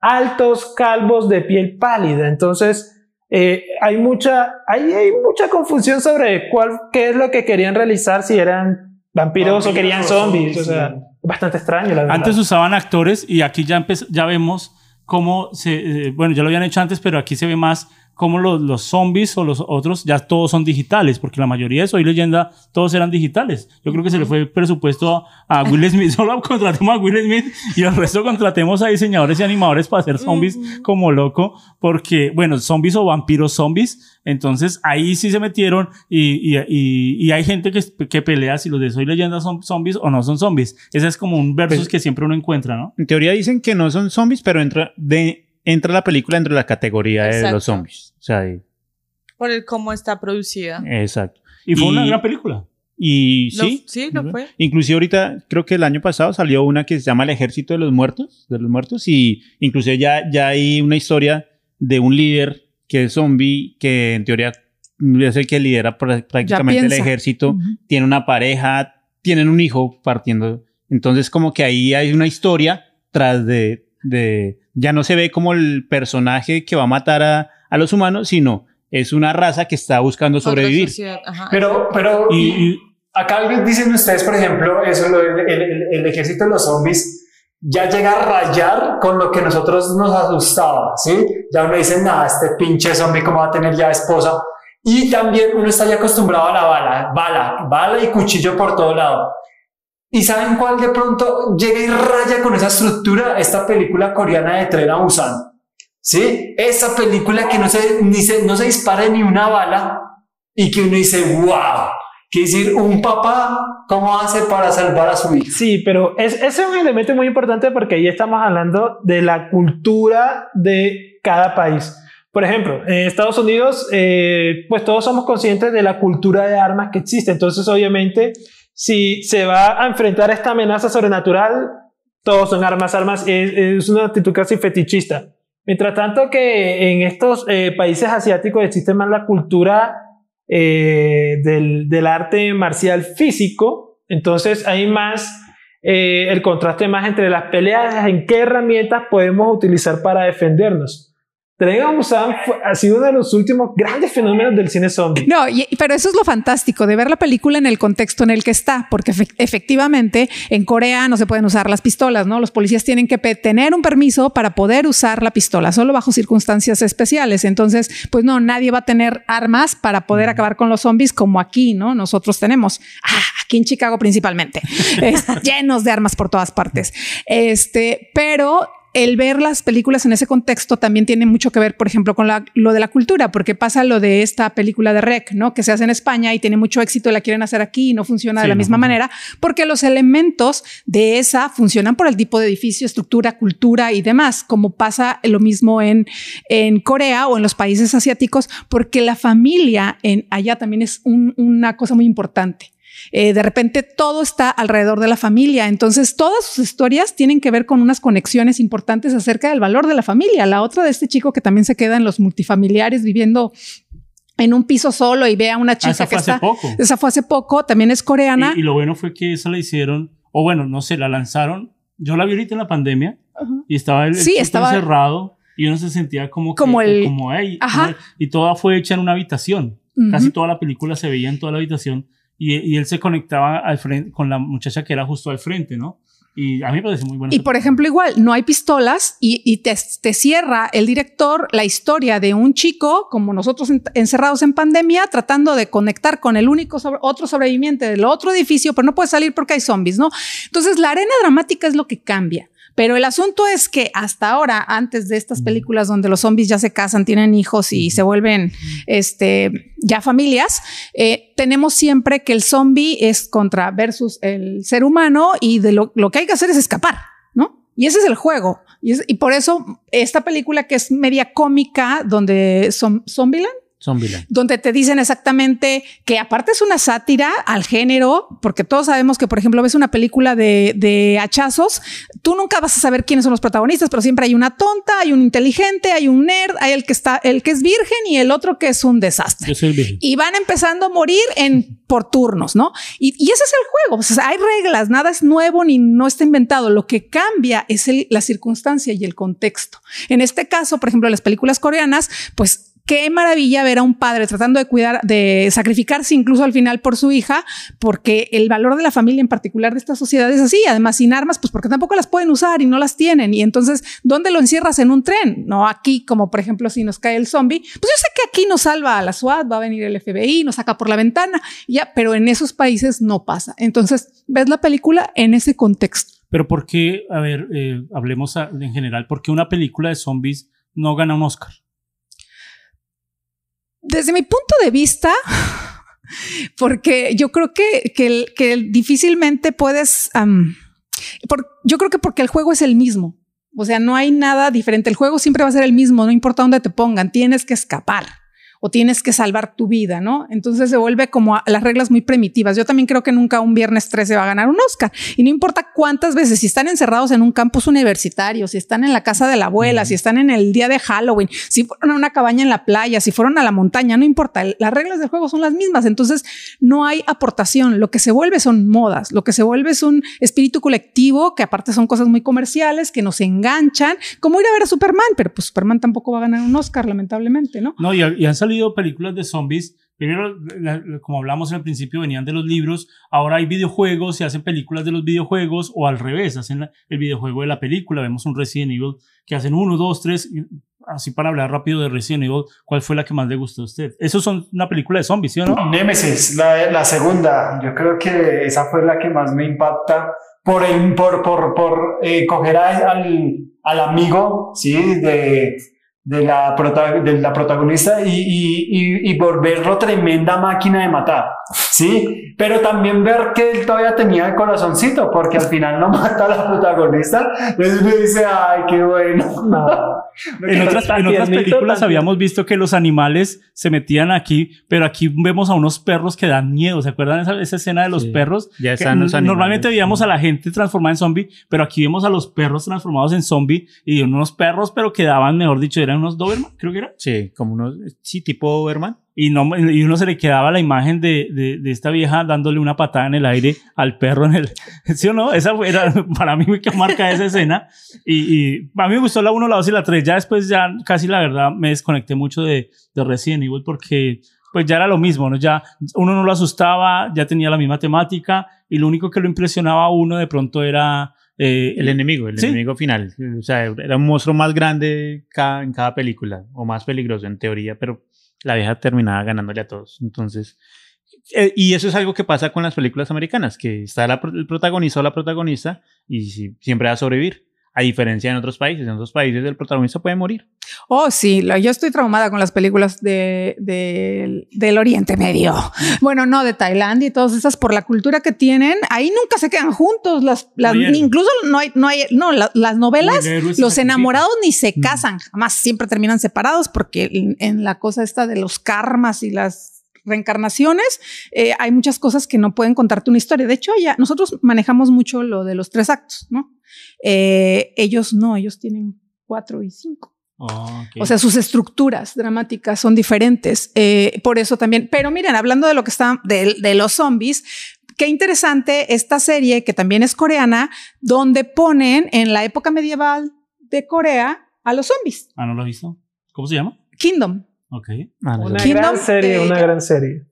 altos, calvos, de piel pálida, entonces eh, hay mucha, hay, hay mucha confusión sobre cuál, qué es lo que querían realizar, si eran vampiros, o Vampiros querían o zombies, zombies, o sea, bastante extraño la verdad. Antes usaban actores y aquí ya, ya vemos cómo se, eh, bueno, ya lo habían hecho antes, pero aquí se ve más cómo los, los zombies o los otros ya todos son digitales, porque la mayoría de Soy Leyenda todos eran digitales. Yo creo que se le fue presupuesto a, a Will Smith, solo contratemos a Will Smith y el resto contratemos a diseñadores y animadores para hacer zombies como loco, porque, bueno, zombies o vampiros zombies, entonces ahí sí se metieron y, y, y, y hay gente que, que pelea si los de Soy Leyenda son zombies o no son zombies. Ese es como un versus Pues- que siempre uno encuentra, ¿no? En teoría dicen que no son zombies, pero entra, de, entra la película dentro de la categoría de Exacto. los zombies. O sea, de- Por el cómo está producida. exacto. Y fue Y- una gran película. Y Lo- sí. sí, lo fue. Inclusive ahorita, creo que el año pasado salió una que se llama El Ejército de los Muertos, de los Muertos, y inclusive ya, ya hay una historia de un líder que es zombie, que en teoría es el que lidera pr- prácticamente el ejército, Ujú. tiene una pareja, tienen un hijo partiendo. Entonces como que ahí hay una historia tras de, de ya no se ve como el personaje que va a matar a, a los humanos, sino es una raza que está buscando sobrevivir. Pero, pero Y, y- acá dicen ustedes, por ejemplo, eso, lo del- el, el- el ejército de los zombies ya llega a rayar con lo que nosotros nos asustaba, ¿sí? Ya uno dice, nada, este pinche zombie, ¿cómo va a tener ya esposa? Y también uno está ya acostumbrado a la bala, bala, bala y cuchillo por todo lado. ¿Y saben cuál de pronto llega y raya con esa estructura? Esta película coreana de Tren a Busan. ¿Sí? Esa película que no se, ni se, no se dispara ni una bala y que uno dice, wow. Que decir, un papá, ¿cómo hace para salvar a su hija? Sí, pero es, ese es un elemento muy importante porque ahí estamos hablando de la cultura de cada país. Por ejemplo, en Estados Unidos, eh, pues todos somos conscientes de la cultura de armas que existe. Entonces, obviamente, si se va a enfrentar esta amenaza sobrenatural, todos son armas, armas, es, una actitud casi fetichista. Mientras tanto que en estos eh, países asiáticos existe más la cultura eh, del, del arte marcial físico, entonces hay más eh, el contraste más entre las peleas, en qué herramientas podemos utilizar para defendernos. Tren a Busan ha sido uno de los últimos grandes fenómenos del cine zombie. No, y- pero eso es lo fantástico de ver la película en el contexto en el que está, porque efe- efectivamente en Corea no se pueden usar las pistolas, ¿no? Los policías tienen que tener un permiso para poder usar la pistola, solo bajo circunstancias especiales. Entonces, pues no, nadie va a tener armas para poder acabar con los zombies como aquí, ¿no? Nosotros tenemos, ah, aquí en Chicago principalmente, es- llenos de armas por todas partes. Este, pero el ver las películas en ese contexto también tiene mucho que ver, por ejemplo, con la- lo de la cultura, porque pasa lo de esta película de Rec, ¿no? Que se hace en España y tiene mucho éxito, y la quieren hacer aquí y no funciona de la no misma manera, porque los elementos de esa funcionan por el tipo de edificio, estructura, cultura y demás, como pasa lo mismo en, en Corea o en los países asiáticos, porque la familia en allá también es un- una cosa muy importante. Eh, de repente todo está alrededor de la familia. Entonces, todas sus historias tienen que ver con unas conexiones importantes acerca del valor de la familia. La otra de este chico que también se queda en los multifamiliares viviendo en un piso solo y ve a una Ah, chica esa que fue hace está. poco. Esa fue hace poco, también es coreana. Y, y lo bueno fue que esa la hicieron, o bueno, no sé, la lanzaron. Yo la vi ahorita en la pandemia y estaba el, el Sí, estaba- encerrado y uno se sentía como que- Como el- como "Ey", Ajá. como- y toda fue hecha en una habitación. Casi toda la película se veía en toda la habitación y, y él se conectaba al frente con la muchacha que era justo al frente, ¿no? Y a mí me pareció muy buena. Y por ejemplo, igual, no hay pistolas y, y te, te cierra el director la historia de un chico, como nosotros en- encerrados en pandemia, tratando de conectar con el único sobre- otro sobreviviente del otro edificio, pero no puede salir porque hay zombies, ¿no? Entonces, la arena dramática es lo que cambia. Pero el asunto es que hasta ahora, antes de estas películas donde los zombies ya se casan, tienen hijos y se vuelven este, ya familias, eh, tenemos siempre que el zombie es contra versus el ser humano y de lo, lo que hay que hacer es escapar, ¿no? Y ese es el juego. Y, es- y por eso esta película que es media cómica, donde son Zombieland, Zombieland. donde te dicen exactamente que aparte es una sátira al género, porque todos sabemos que, por ejemplo, ves una película de, de hachazos, tú nunca vas a saber quiénes son los protagonistas, pero siempre hay una tonta, hay un inteligente, hay un nerd, hay el que está, el que es virgen y el otro que es un desastre. Yo soy virgen. Y van empezando a morir en por turnos, ¿no? Y, y ese es el juego. O sea, hay reglas, nada es nuevo ni no está inventado. Lo que cambia es el- la circunstancia y el contexto. En este caso, por ejemplo, las películas coreanas, pues qué maravilla ver a un padre tratando de cuidar, de sacrificarse incluso al final por su hija, porque el valor de la familia en particular de esta sociedad es así. Además, sin armas, pues porque tampoco las pueden usar y no las tienen. Y entonces, ¿dónde lo encierras en un tren? No aquí, como por ejemplo, si nos cae el zombie, pues yo sé que aquí nos salva a la SWAT, va a venir el FBI, nos saca por la ventana, ya, pero en esos países no pasa. Entonces, ves la película en ese contexto. Pero ¿por qué, a ver, eh, hablemos en general, ¿por qué una película de zombies no gana un Oscar? Desde mi punto de vista, porque yo creo que, que, difícilmente puedes, por- yo creo que porque el juego es el mismo. O sea, no hay nada diferente. El juego siempre va a ser el mismo, no importa dónde te pongan, tienes que escapar o tienes que salvar tu vida, ¿no? Entonces se vuelve como a- las reglas muy primitivas. Yo también creo que nunca un viernes 13 va a ganar un Oscar. Y no importa cuántas veces, si están encerrados en un campus universitario, si están en la casa de la abuela, si están en el día de Halloween, si fueron a una cabaña en la playa, si fueron a la montaña, no importa. Las reglas del juego son las mismas. Entonces no hay aportación. Lo que se vuelve son modas. Lo que se vuelve es un espíritu colectivo, que aparte son cosas muy comerciales, que nos enganchan, como ir a ver a Superman, pero pues Superman tampoco va a ganar un Oscar, lamentablemente, ¿no? No, y, y han salido películas de zombies. Primero, como hablamos al principio, venían de los libros. Ahora hay videojuegos, se hacen películas de los videojuegos o al revés, hacen la- el videojuego de la película. Vemos un Resident Evil que hacen uno, dos, tres. Así para hablar rápido de Resident Evil, ¿cuál fue la que más le gustó a usted? Esos son una película de zombies, ¿sí o no? Nemesis, la, la segunda, yo creo que esa fue la que más me impacta por, el, por, por, por eh, coger a- al, al amigo, ¿sí? De, de, la, prota- de la protagonista y, y, y, y volverlo tremenda máquina de matar, ¿sí? Pero también ver que él todavía tenía el corazoncito, porque al final no mata a la protagonista, entonces me dice, ay, qué bueno. En otras, en otras películas habíamos visto que los animales se metían aquí, pero aquí vemos a unos perros que dan miedo. ¿Se acuerdan esa, esa escena de los Sí, perros? ya están los n- Normalmente animales. veíamos a la gente transformada en zombie, pero aquí vemos a los perros transformados en zombie y unos perros, pero que daban, mejor dicho, eran unos Doberman, creo que era. Sí, como unos, sí, tipo Herman. Y, no, y uno se le quedaba la imagen de, de, de esta vieja dándole una patada en el aire al perro en el... ¿Sí o no? Esa fue- era para mí que marca esa escena. Y, y a mí me gustó la 1, la 2 y la 3. Ya después ya casi la verdad me desconecté mucho de, de Resident Evil porque pues ya era lo mismo, ¿no? Ya uno no lo asustaba, ya tenía la misma temática y lo único que lo impresionaba a uno de pronto era... eh, El enemigo, el Sí. enemigo final. O sea, era un monstruo más grande cada, en cada película, o más peligroso en teoría, pero la vieja terminaba ganándole a todos. Entonces, eh, y eso es algo que pasa con las películas americanas, que está la, el protagonista o la protagonista y si- siempre va a sobrevivir. A diferencia en otros países, en otros países el protagonista puede morir. Oh, sí, yo estoy traumada con las películas de, de- del Oriente Medio. Bueno, no, de Tailandia y todas esas por la cultura que tienen. Ahí nunca se quedan juntos. Las, incluso no hay, no hay, no, la- las novelas, los enamorados ni se Mm. casan, jamás siempre terminan separados porque en, en la cosa esta de los karmas y las reencarnaciones, eh, hay muchas cosas que no pueden contarte una historia. De hecho, ya nosotros manejamos mucho lo de los tres actos, ¿no? Eh, ellos no, ellos tienen cuatro y cinco. Oh, ok. O sea, sus estructuras dramáticas son diferentes. eh, por eso también. Pero miren, hablando de lo que está de, de los zombies, qué interesante esta serie que también es coreana, donde ponen en la época medieval de Corea a los zombies. Ah, ¿no lo has visto? ¿Cómo se llama? Kingdom. Ok. Ah, no, Una Kingdom, gran serie, eh, una gran serie.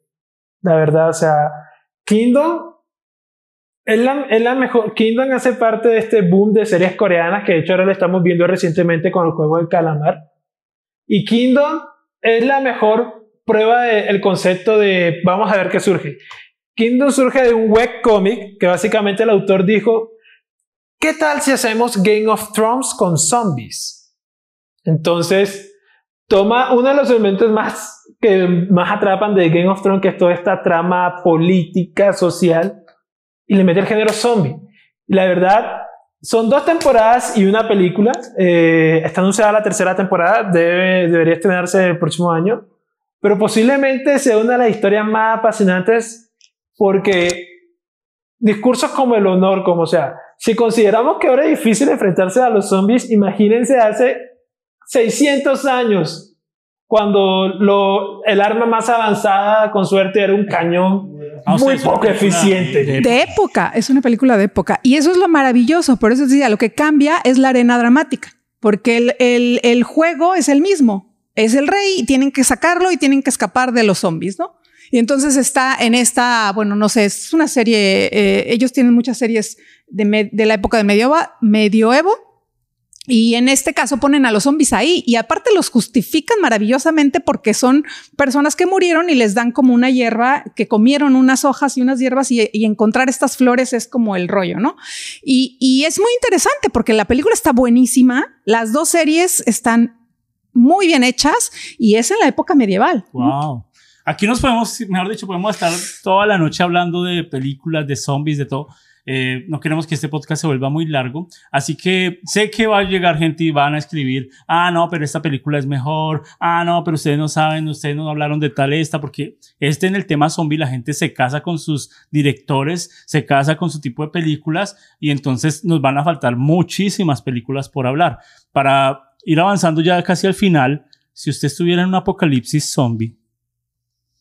La verdad, o sea, Kingdom es la, es la mejor. Kingdom hace parte de este boom de series coreanas que de hecho ahora lo estamos viendo recientemente con el juego del calamar. Y Kingdom es la mejor prueba del concepto de vamos a ver qué surge. Kingdom surge de un webcomic que básicamente el autor dijo ¿qué tal si hacemos Game of Thrones con zombies? Entonces, toma uno de los elementos más que más atrapan de Game of Thrones, que es toda esta trama política, social, y le mete el género zombie. Y la verdad, son dos temporadas y una película. Eh, está anunciada la tercera temporada, debe, debería estrenarse el próximo año, pero posiblemente sea una de las historias más apasionantes porque discursos como el honor, como sea, si consideramos que ahora es difícil enfrentarse a los zombies, imagínense hace 600 años cuando lo, el arma más avanzada, con suerte, era un cañón Ah, o sea, muy poco eficiente. de- De época, es una película de época. Y eso es lo maravilloso. Por eso decía, lo que cambia es la arena dramática, porque el, el- el juego es el mismo. Es el rey y tienen que sacarlo y tienen que escapar de los zombies, ¿no? Y entonces está en esta, bueno, no sé, es una serie, eh, ellos tienen muchas series de, me- de la época de medioevo, medioevo y en este caso ponen a los zombies ahí y aparte los justifican maravillosamente porque son personas que murieron y les dan como una hierba que comieron unas hojas y unas hierbas y, encontrar estas flores es como el rollo, ¿no? Y, y es muy interesante porque la película está buenísima, las dos series están muy bien hechas y es en la época medieval. Wow. Aquí nos podemos, mejor dicho, podemos estar toda la noche hablando de películas, de zombies, de todo. Eh, no queremos que este podcast se vuelva muy largo, así que sé que va a llegar gente y van a escribir, ah, no, pero esta película es mejor, ah, no, pero ustedes no saben, ustedes no hablaron de tal esta, porque este en el tema zombie la gente se casa con sus directores, se casa con su tipo de películas y entonces nos van a faltar muchísimas películas por hablar. Para ir avanzando ya casi al final, si usted estuviera en un apocalipsis zombie,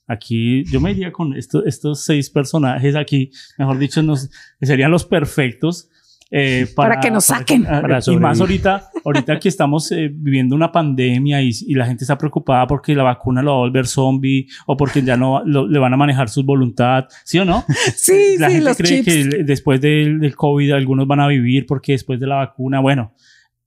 Aquí yo me iría con esto- estos seis personajes aquí, mejor dicho, nos, serían los perfectos. eh, Para que nos saquen. ah, Para y más ahorita, ahorita que estamos eh, viviendo una pandemia y, y la gente está preocupada porque la vacuna lo va a volver zombie o porque ya no lo- le van a manejar su voluntad, ¿sí o no? Sí, la sí, gente los cree chips. que después del, del COVID algunos van a vivir porque después de la vacuna, bueno,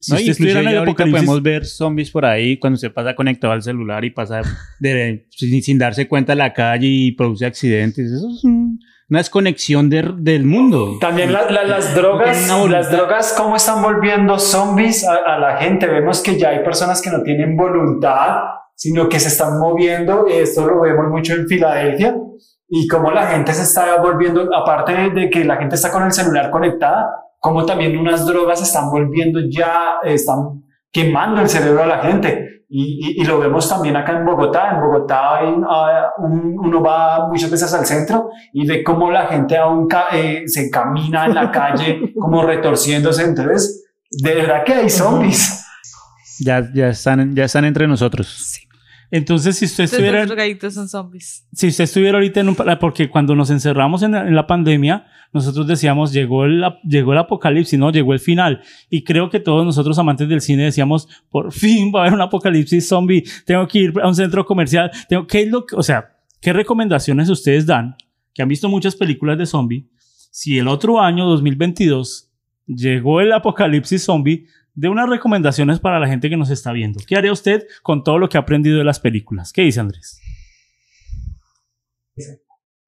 si No, inclusive estuviera en el apocalipsis, podemos ver zombies por ahí cuando se pasa conectado al celular y pasa de- sin, sin darse cuenta a la calle y produce accidentes. Eso es un- una desconexión de- del mundo. También la- la- las drogas, las drogas, cómo están volviendo zombies a, a la gente. Vemos que ya hay personas que no tienen voluntad, sino que se están moviendo. Esto lo vemos mucho en Filadelfia. Y cómo la gente se está volviendo, aparte de que la gente está con el celular conectada, como también unas drogas están volviendo ya, están quemando el cerebro a la gente. Y, y- y lo vemos también acá en Bogotá. En Bogotá hay, ah, un- uno va muchas veces al centro y ve cómo la gente aún ca- eh, se camina en la calle como retorciéndose. Entonces, de verdad que hay zombies. Ya, ya, están, ya están entre nosotros. Entonces si usted estuviera... Los drogaditos son zombies. si usted estuviera ahorita en un... Porque cuando nos encerramos en, la- en la pandemia, nosotros decíamos, llegó el, llegó el apocalipsis, ¿no? Llegó el final. Y creo que todos nosotros amantes del cine decíamos, por fin va a haber un apocalipsis zombie, tengo que ir a un centro comercial, tengo... ¿Qué es lo que... O sea, ¿qué recomendaciones ustedes dan? Que han visto muchas películas de zombie. Si el otro año, 2022, llegó el apocalipsis zombie, de unas recomendaciones para la gente que nos está viendo. ¿Qué haría usted con todo lo que ha aprendido de las películas? ¿Qué dice Andrés?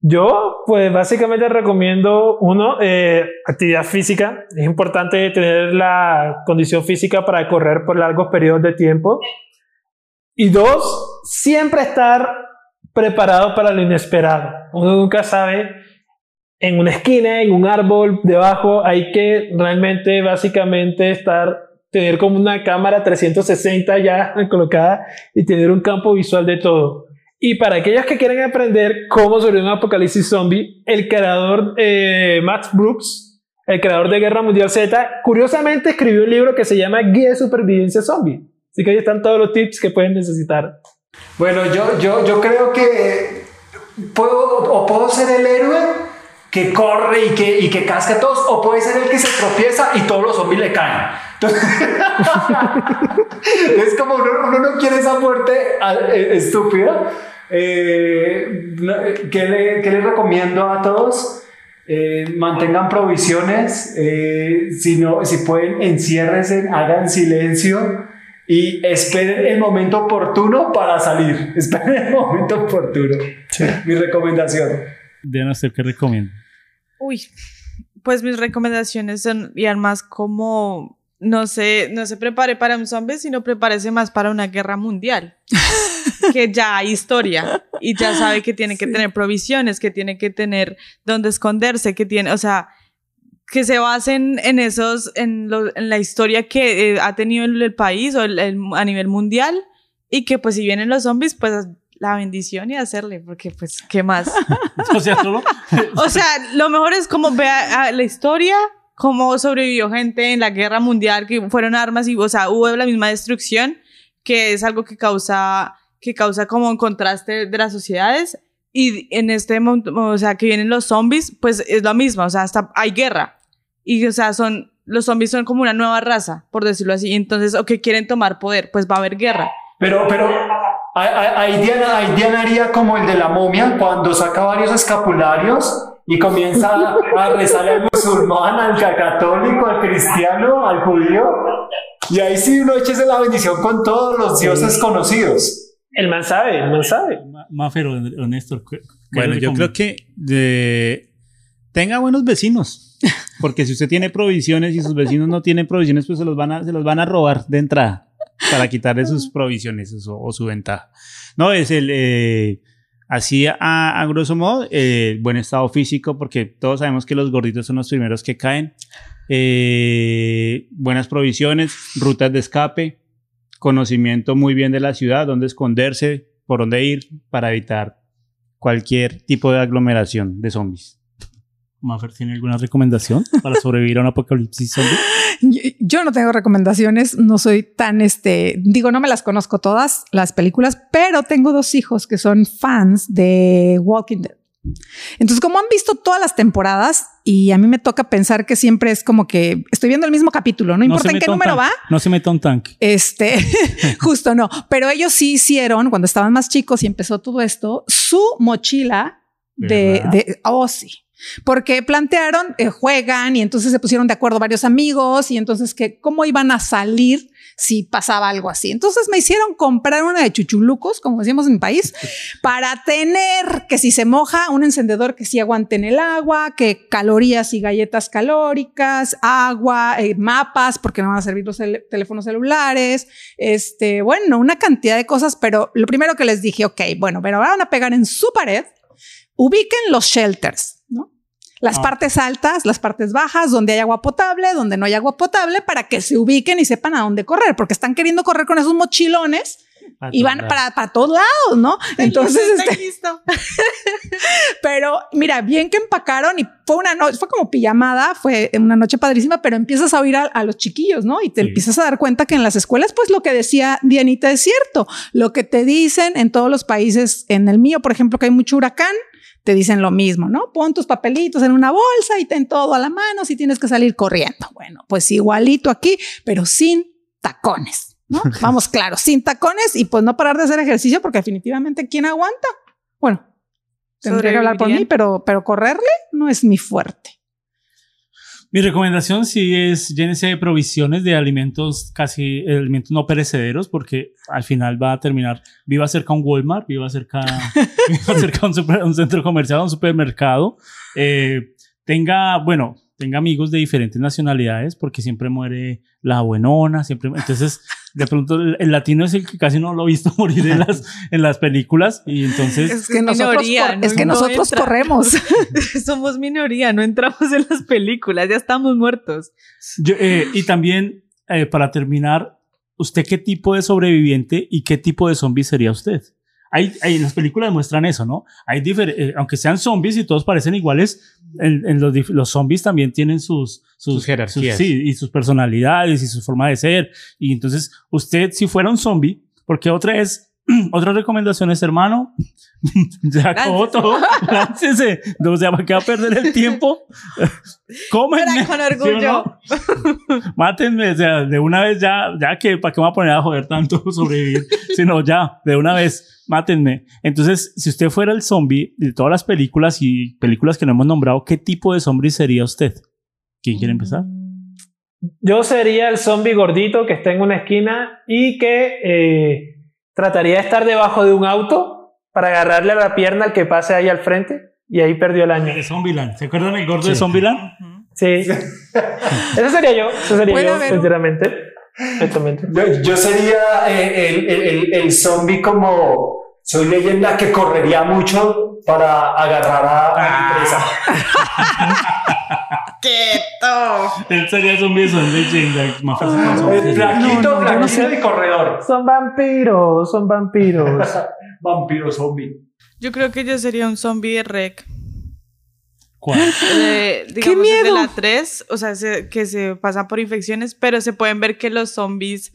Yo, pues básicamente recomiendo, uno, eh, actividad física. Es importante tener la condición física para correr por largos periodos de tiempo. Y dos, siempre estar preparado para lo inesperado. Uno nunca sabe, en una esquina, en un árbol, debajo, hay que realmente, básicamente, estar, tener como una cámara 360 ya colocada y tener un campo visual de todo. Y para aquellos que quieren aprender cómo sobrevivir un apocalipsis zombie, el creador eh, Max Brooks, el creador de Guerra Mundial Z, curiosamente escribió un libro que se llama Guía de Supervivencia Zombie. Así que ahí están todos los tips que pueden necesitar. Bueno, yo, yo, yo creo que puedo, o puedo ser el héroe que corre y que, y que casca a todos, o puede ser el que se tropieza y todos los zombies le caen. Entonces, es como uno, uno no quiere esa muerte ah, eh, estúpida. Eh, eh, ¿qué, le, qué le recomiendo a todos? Eh, mantengan provisiones, eh, si, no, si pueden, enciérrense, hagan silencio y esperen el momento oportuno para salir. Esperen el momento oportuno. Mi recomendación. De no sé qué recomiendo. Uy, Pues mis recomendaciones son y más como no se, no se prepare para un zombie, sino prepárese más para una guerra mundial. que ya hay historia y ya sabe que tiene que tener provisiones, que tiene que tener dónde esconderse, que tiene, o sea, que se basen en esos, en, lo, en la historia que eh, ha tenido el, el país o el- el- a nivel mundial y que pues si vienen los zombies, pues la bendición y hacerle, porque pues, ¿qué más? O sea, solo. O sea, lo mejor es como vea ah, la historia, cómo sobrevivió gente en la guerra mundial, que fueron armas y, o sea, hubo la misma destrucción, que es algo que causa, que causa como un contraste de las sociedades. Y en este, mon- o sea, que vienen los zombies, pues es lo mismo, o sea, hasta hay guerra. Y, o sea, son, los zombies son como una nueva raza, por decirlo así. Entonces, o que quieren tomar poder, pues va a haber guerra. Pero, pero ahí- Diana, ahí Diana haría como el de la momia cuando saca varios escapularios y comienza a, rezarle al musulmán, al ca- católico, al cristiano, al judío. Y ahí sí uno échese la bendición con todos los dioses conocidos. El man sabe, el man sabe. Ma- Mafer o o Néstor. ¿qué- qué Bueno, yo creo que de- tenga buenos vecinos. Porque si usted tiene provisiones y sus vecinos no tienen provisiones, pues se los van a, se los van a robar de entrada para quitarle sus provisiones o su, o su ventaja. No, es el. eh, así a, a grosso modo, eh, buen estado físico, porque todos sabemos que los gorditos son los primeros que caen. Eh, buenas provisiones, rutas de escape, conocimiento muy bien de la ciudad, dónde esconderse, por dónde ir para evitar cualquier tipo de aglomeración de zombies. Mafer, ¿tiene alguna recomendación para sobrevivir a un apocalipsis zombie? Yo, no tengo recomendaciones, no soy tan este, digo, no me las conozco todas las películas, pero tengo dos hijos que son fans de Walking Dead. Entonces, como han visto todas las temporadas y a mí me toca pensar que siempre es como que estoy viendo el mismo capítulo, no, importa en qué número va. No se meta un tanque. Este, justo no, pero ellos sí hicieron cuando estaban más chicos y empezó todo esto, su mochila de, ¿Verdad? de oh sí, porque plantearon, eh, juegan y entonces se pusieron de acuerdo varios amigos y entonces que cómo iban a salir si pasaba algo así. Entonces me hicieron comprar una de chuchulucos, como decíamos en mi país, para tener que si se moja un encendedor que sí aguante en el agua, que calorías y galletas calóricas, agua, eh, mapas, porque no van a servir los cel- teléfonos celulares, este, bueno, una cantidad de cosas, pero lo primero que les dije, ok, bueno, pero van a pegar en su pared, ubiquen los shelters. Las Ah. partes altas, las partes bajas, donde hay agua potable, donde no hay agua potable, para que se ubiquen y sepan a dónde correr, porque están queriendo correr con esos mochilones y van para, para todos lados, ¿no? Entonces, este, listo. pero mira, bien que empacaron y fue una noche, fue como pijamada, fue una noche padrísima, pero empiezas a oír a, a los chiquillos, ¿no? Y te Sí. empiezas a dar cuenta que en las escuelas, pues lo que decía Dianita es cierto. Lo que te dicen en todos los países, en el mío, por ejemplo, que hay mucho huracán, te dicen lo mismo, ¿no? Pon tus papelitos en una bolsa y ten todo a la mano si tienes que salir corriendo. Bueno, pues igualito aquí, pero sin tacones, ¿no? Vamos, claro, sin tacones y pues no parar de hacer ejercicio porque definitivamente ¿quién aguanta? Bueno, tendría que hablar por mí, pero, pero correrle no es mi fuerte. Mi recomendación sí es llénese de provisiones de alimentos casi alimentos no perecederos porque al final va a terminar viva cerca a un Walmart, viva cerca, viva cerca a un, super- un centro comercial, a un supermercado. Eh, tenga, bueno, tenga amigos de diferentes nacionalidades porque siempre muere la buenona, siempre. Entonces, de pronto el, latino es el que casi no lo he visto morir en las, en las películas y entonces Es que nosotros, minoría, cor- no- es que no nosotros entra. corremos. Somos minoría, no entramos en las películas, ya estamos muertos. Yo, eh, y también, eh, para terminar, ¿usted qué tipo de sobreviviente y qué tipo de zombie sería usted? Hay, hay- en las películas demuestran eso, ¿no? Hay eh, aunque sean zombies y todos parecen iguales, en, en los, los zombies también tienen sus, sus, Sus jerarquías. sí, y sus personalidades y su forma de ser. Y entonces, usted, si fuera un zombie, porque otra es, otra recomendación es, hermano, ya acabó Láncese. todo, láncese, no, o sea, ¿para qué va a perder el tiempo? Cómenme. Con ¿sí orgullo. no? Mátenme, o sea, de una vez ya, ya que, ¿para qué me voy a poner a joder tanto sobrevivir? Sino ya, de una vez, mátenme. Entonces, si usted fuera el zombie de todas las películas y películas que no hemos nombrado, ¿qué tipo de zombie sería usted? ¿Quién quiere empezar? Yo sería el zombie gordito que está en una esquina y que eh, trataría de estar debajo de un auto para agarrarle a la pierna al que pase ahí al frente y ahí perdió el año. De Zombieland. ¿Se acuerdan el gordo de Sí. Zombieland? Ujú. Sí. Eso sería yo. Eso sería yo, sinceramente. Exactamente. Yo, yo sería eh, el, el, el, el zombie como soy leyenda que correría mucho para agarrar a, a mi presa. Él sería zombie, son leyenda. Más fácil El zombies. Flaquito, No, no, no y corredor. Son vampiros, son vampiros. Vampiro zombie. Yo creo que yo sería un zombie de rec. ¿Cuál? De, digamos, de miedo! la 3, o sea, se- que se pasan por infecciones, pero se pueden ver que los zombies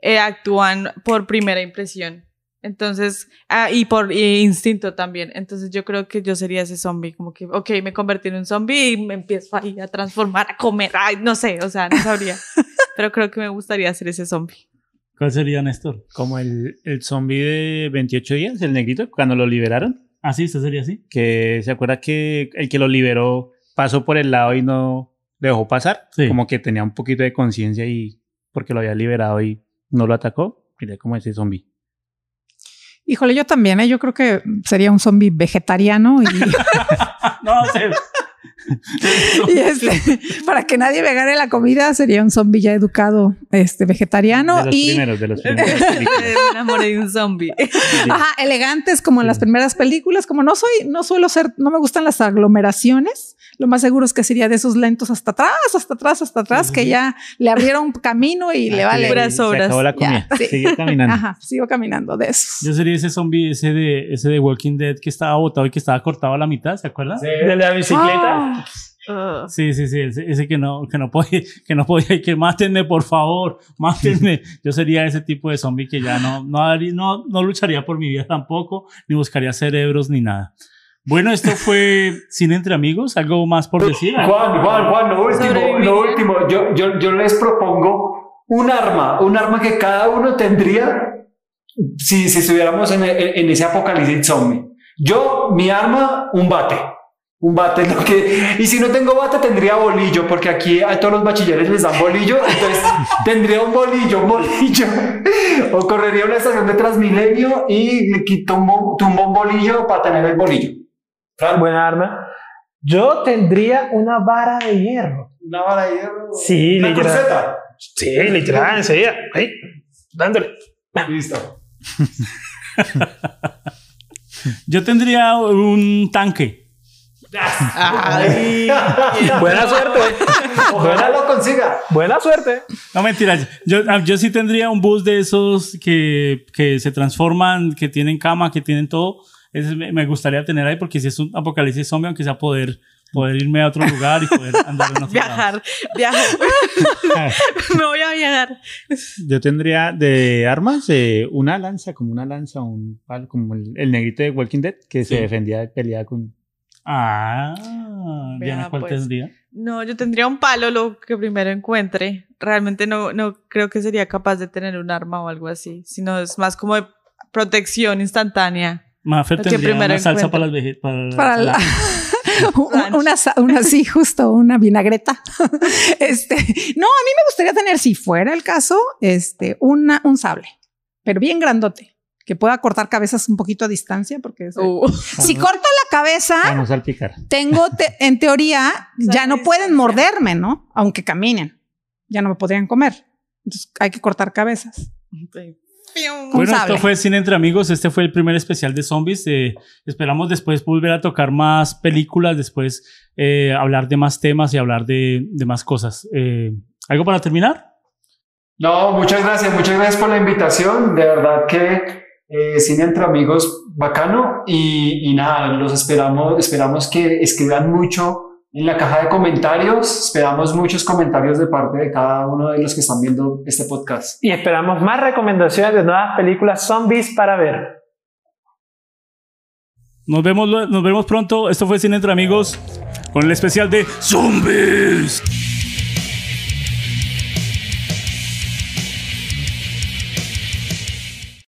eh, actúan por primera impresión. Entonces, ah, y por y instinto también. Entonces, yo creo que yo sería ese zombie, como que, ok, me convertí en un zombie y me empiezo ahí a transformar, a comer, ay, no sé, o sea, no sabría. pero creo que me gustaría ser ese zombie. ¿Cuál sería, Néstor? Como el, el zombie de 28 días, el negrito, cuando lo liberaron. Ah, sí, usted sería así. Que se acuerda que el que lo liberó pasó por el lado y no le dejó pasar. Sí. Como que tenía un poquito de conciencia y porque lo había liberado y no lo atacó. Sería como ese zombie. Híjole, yo también, ¿eh? yo creo que sería un zombie vegetariano y, No, sé. y este, para que nadie me gane la comida sería un zombie ya educado, este, vegetariano de los y primeros, de los primeros. me enamoré de un zombie. ajá, elegantes como en las primeras películas. Como no soy, no suelo ser, no me gustan las aglomeraciones. Lo más seguro es que sería de esos lentos hasta atrás, hasta atrás, hasta atrás, que ya le abrieron camino y le vale. Puras Se obras. acabó la comida. Ya, sí. Sigue caminando. Ajá, sigo caminando de esos. Yo sería ese zombie, ese de, ese de Walking Dead que estaba botado y que estaba cortado a la mitad, ¿se acuerdan? Sí, De la bicicleta. Ah, sí, sí, ese, ese que no, que no podía, que no podía, que mátenme, por favor, mátenme. Yo sería ese tipo de zombie que ya no, no, no, no lucharía por mi vida tampoco, ni buscaría cerebros ni nada. Bueno, esto fue Cine Entre Amigos, algo más por decir. Juan, Juan, Juan, lo último, lo último. Yo, yo, yo les propongo un arma, un arma que cada uno tendría si, si estuviéramos en, en- en ese apocalipsis zombie. Yo, mi arma, un bate. Un bate es lo que. Y si no tengo bate, tendría bolillo, porque aquí a todos los bachilleres les dan bolillo. Entonces tendría un bolillo, un bolillo. O correría a una estación de Transmilenio y le quito un, bo- tumbo un bolillo para tener el bolillo. Fran, Buena arma. Yo tendría una vara de hierro. Una vara de hierro. Sí, Una literal. cruceta. Sí, literal, enseguida. Ahí, dándole. Listo. Yo tendría un tanque. Ay, Buena suerte. Ojalá lo consiga. Buena suerte. No mentiras, yo, ah, yo sí tendría un bus de esos que, que se transforman, que tienen cama, que tienen todo. Ese me, gustaría tener ahí porque si es un apocalipsis zombie, aunque sea poder, poder irme a otro lugar y poder andar en otro lado. viajar, viajar. me voy a viajar. Yo tendría de armas eh, una lanza, como una lanza, un palo, como el, el negrito de Walking Dead que se defendía de pelear con. Ah, Diana, ¿cuál pues. tendría? No, yo tendría un palo, lo que primero encuentre. Realmente no, no creo que sería capaz de tener un arma o algo así, sino es más como de protección instantánea. Mafer tendría una salsa para las veje- para, para la- una, sa- una sí, justo una vinagreta. Este, no, a mí me gustaría tener, si fuera el caso, este, una, un sable, pero bien grandote, que pueda cortar cabezas un poquito a distancia, porque eso- Uh, si corto la cabeza, no salpicar. tengo, te- en teoría, ya no pueden morderme, ¿no? Aunque caminen, ya no me podrían comer. Entonces hay que cortar cabezas. sí. Bueno, sable. esto fue Cine Entre Amigos. Este fue el primer especial de zombies. Eh, esperamos después volver a tocar más películas, después eh, hablar de más temas y hablar de, de más cosas. Eh, ¿Algo para terminar? No, muchas gracias, muchas gracias por la invitación. De verdad que eh, Cine entre amigos bacano y, y nada, los esperamos, esperamos que escriban mucho en la caja de comentarios. Esperamos muchos comentarios de parte de cada uno de los que están viendo este podcast. Y esperamos más recomendaciones de nuevas películas zombies para ver. Nos vemos, nos vemos pronto. Esto fue Cine Entre Amigos con el especial de Zombies.